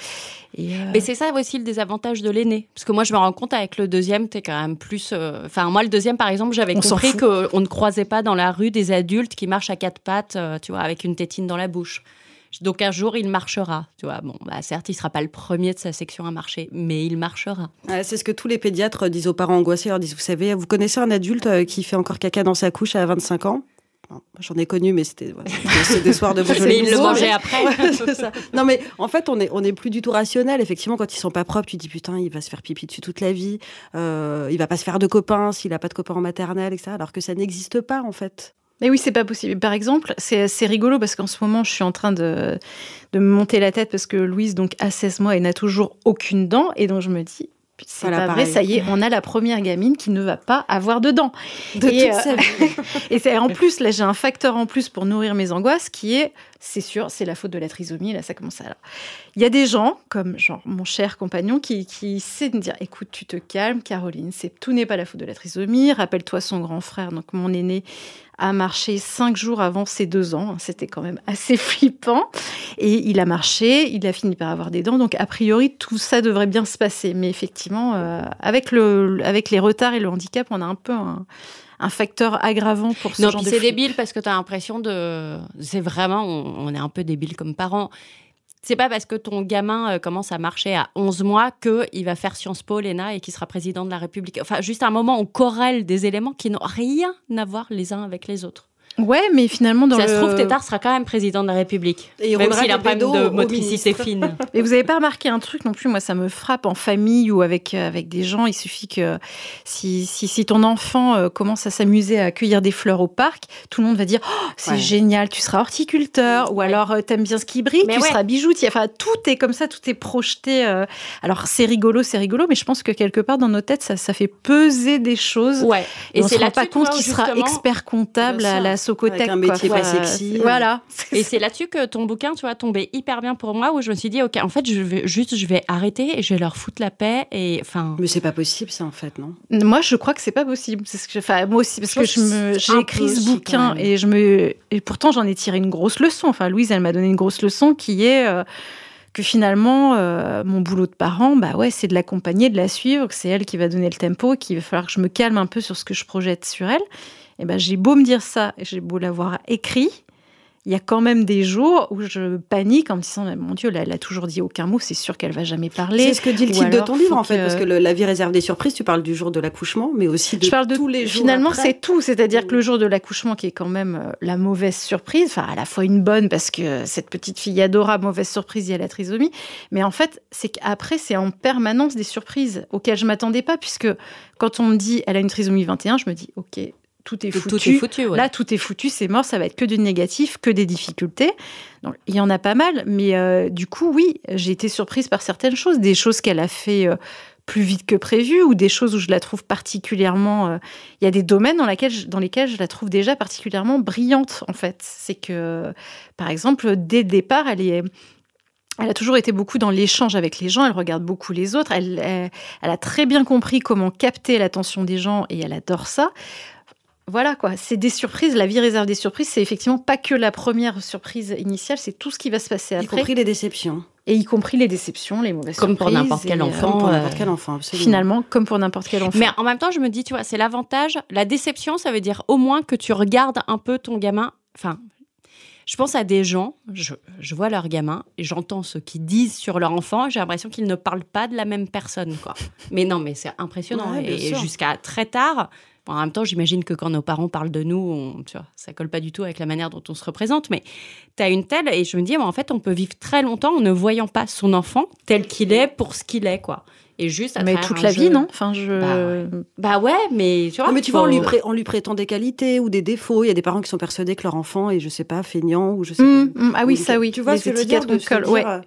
[SPEAKER 2] Et euh, Mais c'est ça aussi le désavantage de l'aîné. Parce que moi, je me rends compte avec le deuxième, tu es quand même plus. Euh, enfin, moi, le deuxième, par exemple, j'avais compris qu'on ne croisait pas dans la rue des adultes qui marchent à quatre pattes, euh, tu vois, avec une tétine dans la bouche. Donc un jour, il marchera. Tu vois, bon, bah, certes, il sera pas le premier de sa section à marcher, mais il marchera.
[SPEAKER 1] c'est ce que tous les pédiatres disent aux parents angoissés. Ils leur disent, vous savez, vous connaissez un adulte euh, qui fait encore caca dans sa couche à 25 ans? J'en ai connu, mais c'était des soirs de
[SPEAKER 2] Mais il le mangeait après.
[SPEAKER 1] Non, mais en fait, on est, on est plus du tout rationnel. Effectivement, quand ils sont pas propres, tu dis putain, il va se faire pipi dessus toute la vie. Euh, il va pas se faire de copains s'il a pas de copains en maternelle, etc. Alors que ça n'existe pas, en fait.
[SPEAKER 3] Mais oui, c'est pas possible. Par exemple, c'est rigolo parce qu'en ce moment, je suis en train de, de me monter la tête parce que Louise donc a 16 mois et n'a toujours aucune dent. Et donc, je me dis, c'est pas vrai, ça y est, on a la première gamine qui ne va pas avoir de dents.
[SPEAKER 1] De et, euh,
[SPEAKER 3] et c'est en plus, là, j'ai un facteur en plus pour nourrir mes angoisses qui est c'est sûr, c'est la faute de la trisomie. Là, ça commence à. Il y a des gens, comme genre mon cher compagnon, qui, qui sait me dire écoute, tu te calmes, Caroline, c'est tout n'est pas la faute de la trisomie. Rappelle-toi son grand frère, donc mon aîné, a marché cinq jours avant ses deux ans. C'était quand même assez flippant. Et il a marché, il a fini par avoir des dents. Donc, a priori, tout ça devrait bien se passer. Mais effectivement, euh, avec, le, avec les retards et le handicap, on a un peu un un facteur aggravant pour ce
[SPEAKER 2] non,
[SPEAKER 3] genre
[SPEAKER 2] de c'est débile parce que tu as l'impression de... C'est vraiment... On, est un peu débile comme parents. C'est pas parce que ton gamin euh, commence à marcher à 11 mois qu'il va faire Sciences Po, l'ENA et qu'il sera président de la République. Enfin, juste un moment, on corrèle des éléments qui n'ont rien à voir les uns avec les autres.
[SPEAKER 3] Ouais, mais finalement, dans
[SPEAKER 2] ça
[SPEAKER 3] le...
[SPEAKER 2] se trouve, Tétard sera quand même président de la République. Et même s'il a pas de motricité fine.
[SPEAKER 3] Mais vous n'avez pas remarqué un truc non plus, moi ça me frappe en famille ou avec, euh, avec des gens, il suffit que si, si, si ton enfant euh, commence à s'amuser à cueillir des fleurs au parc, tout le monde va dire oh, c'est génial, tu seras horticulteur, ou alors euh, t'aimes bien ce qui brille, tu seras bijoutier. Enfin, tout est comme ça, tout est projeté. Alors c'est rigolo, c'est rigolo, mais je pense que quelque part dans nos têtes, ça, ça fait peser des choses.
[SPEAKER 2] Ouais.
[SPEAKER 3] Et, c'est là pas compte qu'il sera expert comptable à la Socotec.
[SPEAKER 1] un métier pas sexy.
[SPEAKER 3] Voilà.
[SPEAKER 2] Et c'est là-dessus que ton bouquin, tu vois, tombé hyper bien pour moi, où je me suis dit, ok, en fait, je vais juste, je vais arrêter et je vais leur foutre la paix. Et enfin.
[SPEAKER 1] Mais c'est pas possible, ça, en fait, non?
[SPEAKER 3] Moi, je crois que c'est pas possible. C'est ce que, enfin, moi aussi, parce que je me, j'ai écrit ce bouquin et je me, et pourtant, j'en ai tiré une grosse leçon. Enfin, Louise, elle m'a donné une grosse leçon qui est. Euh, que finalement, euh, mon boulot de parent, bah ouais, c'est de l'accompagner, de la suivre, que c'est elle qui va donner le tempo, qu'il va falloir que je me calme un peu sur ce que je projette sur elle. Et ben, j'ai beau me dire ça, j'ai beau l'avoir écrit, il y a quand même des jours où je panique en me disant, mon Dieu, elle, a toujours dit aucun mot, c'est sûr qu'elle va jamais parler.
[SPEAKER 1] C'est ce que dit le titre de ton livre, en fait, parce que la vie réserve des surprises, tu parles du jour de l'accouchement, mais aussi de, je parle de tous les jours.
[SPEAKER 3] Finalement, c'est tout, c'est-à-dire que le jour de l'accouchement, qui est quand même euh, la mauvaise surprise, enfin, à la fois une bonne, parce que cette petite fille adorable, mauvaise surprise, il y a la trisomie, mais en fait, c'est qu'après, c'est en permanence des surprises auxquelles je m'attendais pas, puisque quand on me dit, elle a une trisomie 21, je me dis, ok, tout est foutu. Tout est foutu Là, tout est foutu, c'est mort, ça va être que du négatif, que des difficultés. Donc, il y en a pas mal, mais euh, du coup, oui, j'ai été surprise par certaines choses, des choses qu'elle a fait euh, plus vite que prévu, ou des choses où je la trouve particulièrement. Euh, il y a des domaines dans, dans lesquels je la trouve déjà particulièrement brillante, en fait. C'est que, par exemple, dès le départ, elle est. Elle a toujours été beaucoup dans l'échange avec les gens, elle regarde beaucoup les autres, elle, elle, a très bien compris comment capter l'attention des gens et elle adore ça voilà quoi, c'est des surprises. La vie réserve des surprises. C'est effectivement pas que la première surprise initiale, c'est tout ce qui va se passer après.
[SPEAKER 1] Y compris les déceptions.
[SPEAKER 3] Et y compris les déceptions, les mauvaises
[SPEAKER 2] comme
[SPEAKER 3] surprises.
[SPEAKER 2] Pour n'importe quel enfant. Comme
[SPEAKER 1] pour n'importe quel enfant,
[SPEAKER 3] Finalement, comme pour n'importe quel enfant.
[SPEAKER 2] Mais en même temps, je me dis, tu vois, c'est l'avantage. La déception, ça veut dire au moins que tu regardes un peu ton gamin. Enfin, je pense à des gens, je, je vois leur gamin, et j'entends ce qu'ils disent sur leur enfant, j'ai l'impression qu'ils ne parlent pas de la même personne, quoi. Mais non, mais c'est impressionnant. et jusqu'à très tard, en même temps, j'imagine que quand nos parents parlent de nous, on, tu vois, ça colle pas du tout avec la manière dont on se représente. Mais tu as une telle, et je me dis, en fait, on peut vivre très longtemps en ne voyant pas son enfant tel qu'il est pour ce qu'il est, quoi. Et juste à
[SPEAKER 3] mais toute la vie, non? Enfin, je.
[SPEAKER 2] Bah, bah ouais. mais tu vois.
[SPEAKER 1] mais tu vois, on lui, lui, prétend des qualités ou des défauts. Il y a des parents qui sont persuadés que leur enfant est, je sais pas, feignant ou je sais
[SPEAKER 3] mmh, pas. Mmh, ah oui, ça oui.
[SPEAKER 1] Tu vois ce que je veux dire de
[SPEAKER 3] ouais. Euh,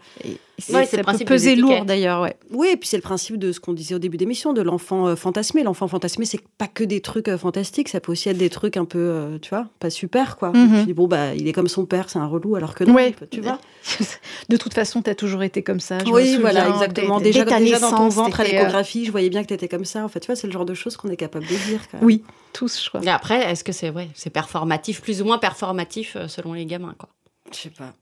[SPEAKER 3] c'est le principe peser lourd d'ailleurs, ouais.
[SPEAKER 1] Oui, et puis c'est le principe de ce qu'on disait au début d'émission, de l'enfant euh, fantasmé. L'enfant fantasmé, c'est pas que des trucs euh, fantastiques, ça peut aussi être des trucs un peu, euh, tu vois, pas super, quoi. Mm bon, bah, il est comme son père, c'est un relou, alors que non, tu vois.
[SPEAKER 3] de toute façon, t'as toujours été comme ça.
[SPEAKER 1] Je oui, voilà, exactement. Déjà, déjà dans ton ventre à l'échographie, je voyais bien que t'étais comme ça. En fait, tu vois, c'est le genre de choses qu'on est capable de dire.
[SPEAKER 3] Oui, tous, je crois.
[SPEAKER 2] Et après, est-ce que c'est ouais, c'est performatif, plus ou moins performatif selon les gamins, quoi
[SPEAKER 1] Je sais pas.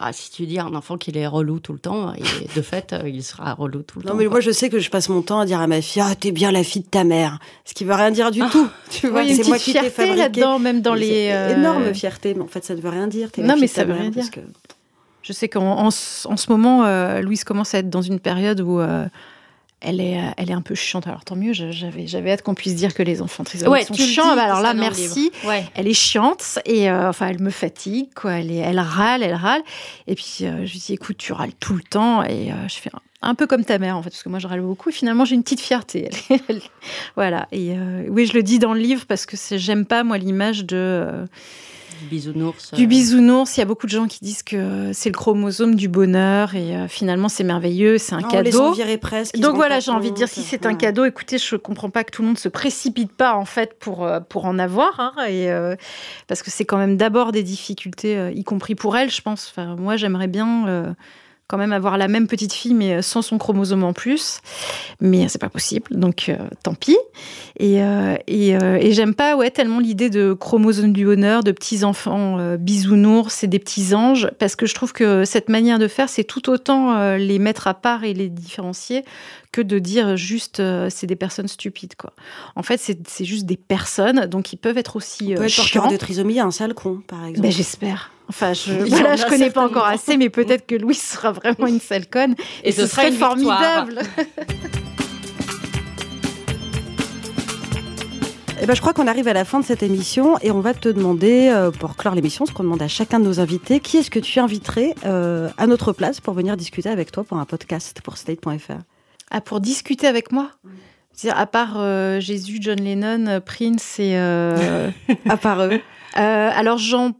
[SPEAKER 2] Ah, si tu dis à un enfant qu'il est relou tout le temps, et de fait, euh, il sera relou tout le
[SPEAKER 1] temps.
[SPEAKER 2] Non,
[SPEAKER 1] mais moi, je sais que je passe mon temps à dire à ma fille Ah, t'es bien la fille de ta mère. Ce qui veut rien dire du ah. tout.
[SPEAKER 3] Tu vois, c'est moi qui t'ai fabriqué. là-dedans, même dans les.
[SPEAKER 1] Euh... Énorme fierté, mais en fait, ça ne veut rien dire.
[SPEAKER 3] non, mais ça veut rien dire. Que... Je sais qu'en en, ce moment, euh, Louise commence à être dans une période où euh, elle est, euh, elle est un peu chiante. Alors tant mieux, j'avais, j'avais hâte qu'on puisse dire que les enfants trisomiques sont chiants. alors là, merci. Elle est chiante et euh, enfin, elle me fatigue. Quoi. Elle, est, elle râle, elle râle. Et puis euh, je lui dis, écoute, tu râles tout le temps. Et je fais un, peu comme ta mère en fait, parce que moi je râle beaucoup. Et finalement, j'ai une petite fierté. voilà. Et oui, je le dis dans le livre parce que j'aime pas moi l'image de
[SPEAKER 2] du bisounours.
[SPEAKER 3] Du euh. bisounours. Il y a beaucoup de gens qui disent que c'est le chromosome du bonheur et euh, finalement c'est merveilleux, c'est un cadeau.
[SPEAKER 1] Les presque.
[SPEAKER 3] Donc voilà, j'ai envie de dire si c'est un cadeau, écoutez, je comprends pas que tout le monde se précipite pas en fait pour euh, pour en avoir, hein, et parce que c'est quand même d'abord des difficultés, y compris pour elle, je pense. Enfin, moi, j'aimerais bien quand même avoir la même petite fille, mais sans son chromosome en plus. Mais c'est pas possible, donc euh, tant pis. Et, euh, euh, et, j'aime pas ouais, tellement l'idée de chromosome du bonheur, de petits enfants bisounours et des petits anges, parce que je trouve que cette manière de faire, c'est tout autant les mettre à part et les différencier que de dire juste c'est des personnes stupides quoi. En fait, c'est juste des personnes, donc ils peuvent être aussi.
[SPEAKER 1] On peut être porteur de trisomie, un sale con, par exemple.
[SPEAKER 3] Ben, J'espère. Enfin, je voilà, je connais pas encore assez, mais peut-être que Louis sera vraiment une sale conne. Et, ce, serait formidable.
[SPEAKER 1] Eh ben, je crois qu'on arrive à la fin de cette émission et on va te demander, euh, pour clore l'émission, ce qu'on demande à chacun de nos invités, qui est-ce que tu inviterais euh, à notre place pour venir discuter avec toi pour un podcast pour state.fr
[SPEAKER 3] Ah, pour discuter avec moi? À part euh, Jésus, John Lennon, Prince et...
[SPEAKER 1] à part eux.
[SPEAKER 3] Alors, j'en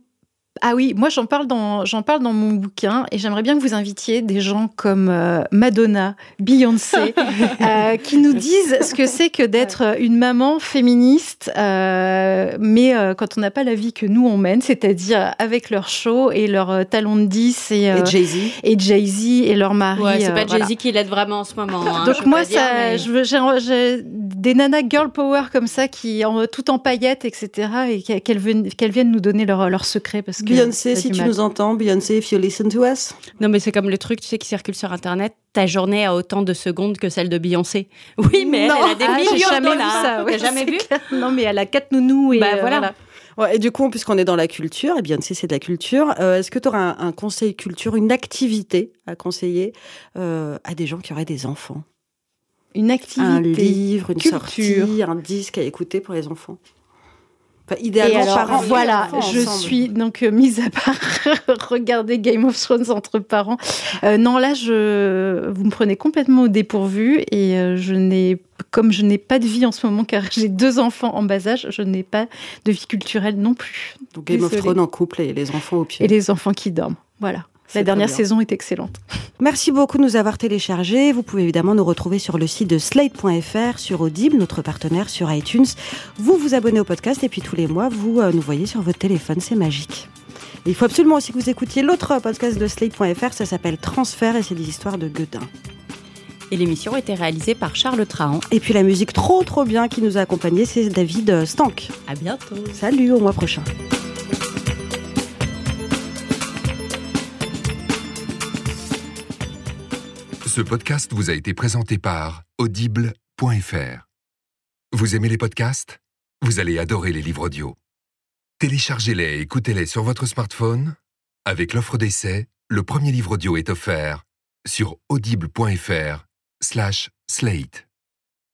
[SPEAKER 3] ah oui, moi j'en parle dans j'en parle dans mon bouquin et j'aimerais bien que vous invitiez des gens comme euh, Madonna, Beyoncé, euh, qui nous disent ce que c'est que d'être une maman féministe, euh, mais quand on n'a pas la vie que nous on mène, c'est-à-dire avec leur show et leur talon de 10 et,
[SPEAKER 1] Jay Z
[SPEAKER 3] et Jay Z et leur mari.
[SPEAKER 2] Ouais, c'est pas Jay Z qui l'aide vraiment en ce moment. Hein,
[SPEAKER 3] Donc moi ça, j'ai des nanas girl power comme ça qui en, tout en paillettes etc et qu'elles viennent, viennent nous donner leur, leur secret parce que
[SPEAKER 1] Beyoncé, si tu nous entends, Beyoncé, if you listen to us.
[SPEAKER 2] Non, mais c'est comme le truc, tu sais, qui circule sur Internet. Ta journée a autant de secondes que celle de Beyoncé. Oui, mais elle, a des ah, millions de dollars. T'as jamais vu
[SPEAKER 3] Non, mais elle a quatre nounous et
[SPEAKER 2] bah, euh, voilà.
[SPEAKER 1] Ouais, et du coup, puisqu'on est dans la culture, et bien Beyoncé c'est de la culture, euh, est-ce que tu auras un, un, conseil culture, une activité à conseiller euh, à des gens qui auraient des enfants?
[SPEAKER 3] Une activité
[SPEAKER 1] Un livre, une
[SPEAKER 3] culture.
[SPEAKER 1] sortie, un disque à écouter pour les enfants? Enfin, idéalement,
[SPEAKER 3] et alors,
[SPEAKER 1] parents,
[SPEAKER 3] voilà, je
[SPEAKER 1] ensemble.
[SPEAKER 3] suis donc euh, mise à part regarder Game of Thrones entre parents. Euh, non, là, je, vous me prenez complètement au dépourvu et euh, je n'ai, comme je n'ai pas de vie en ce moment car j'ai deux enfants en bas âge, je n'ai pas de vie culturelle non plus.
[SPEAKER 1] Donc Game of. Thrones en couple et les enfants au pied.
[SPEAKER 3] Et les enfants qui dorment. Voilà. La dernière saison est excellente.
[SPEAKER 1] Merci beaucoup de nous avoir téléchargés. Vous pouvez évidemment nous retrouver sur le site de slate.fr, sur Audible, notre partenaire sur iTunes. Vous vous abonnez au podcast et puis tous les mois, vous euh, nous voyez sur votre téléphone. C'est magique. Et il faut absolument aussi que vous écoutiez l'autre podcast de slate.fr. Ça s'appelle Transfert et c'est des histoires de Guedin.
[SPEAKER 2] Et l'émission a été réalisée par Charles Trahan.
[SPEAKER 1] Et puis la musique trop trop bien qui nous a accompagnés, c'est David euh, Stank.
[SPEAKER 2] À bientôt.
[SPEAKER 1] Salut, au mois prochain.
[SPEAKER 4] Ce podcast vous a été présenté par Audible.fr. Vous aimez les podcasts? Vous allez adorer les livres audio. Téléchargez-les et écoutez-les sur votre smartphone. Avec l'offre d'essai, le premier livre audio est offert sur audible.fr slash slate.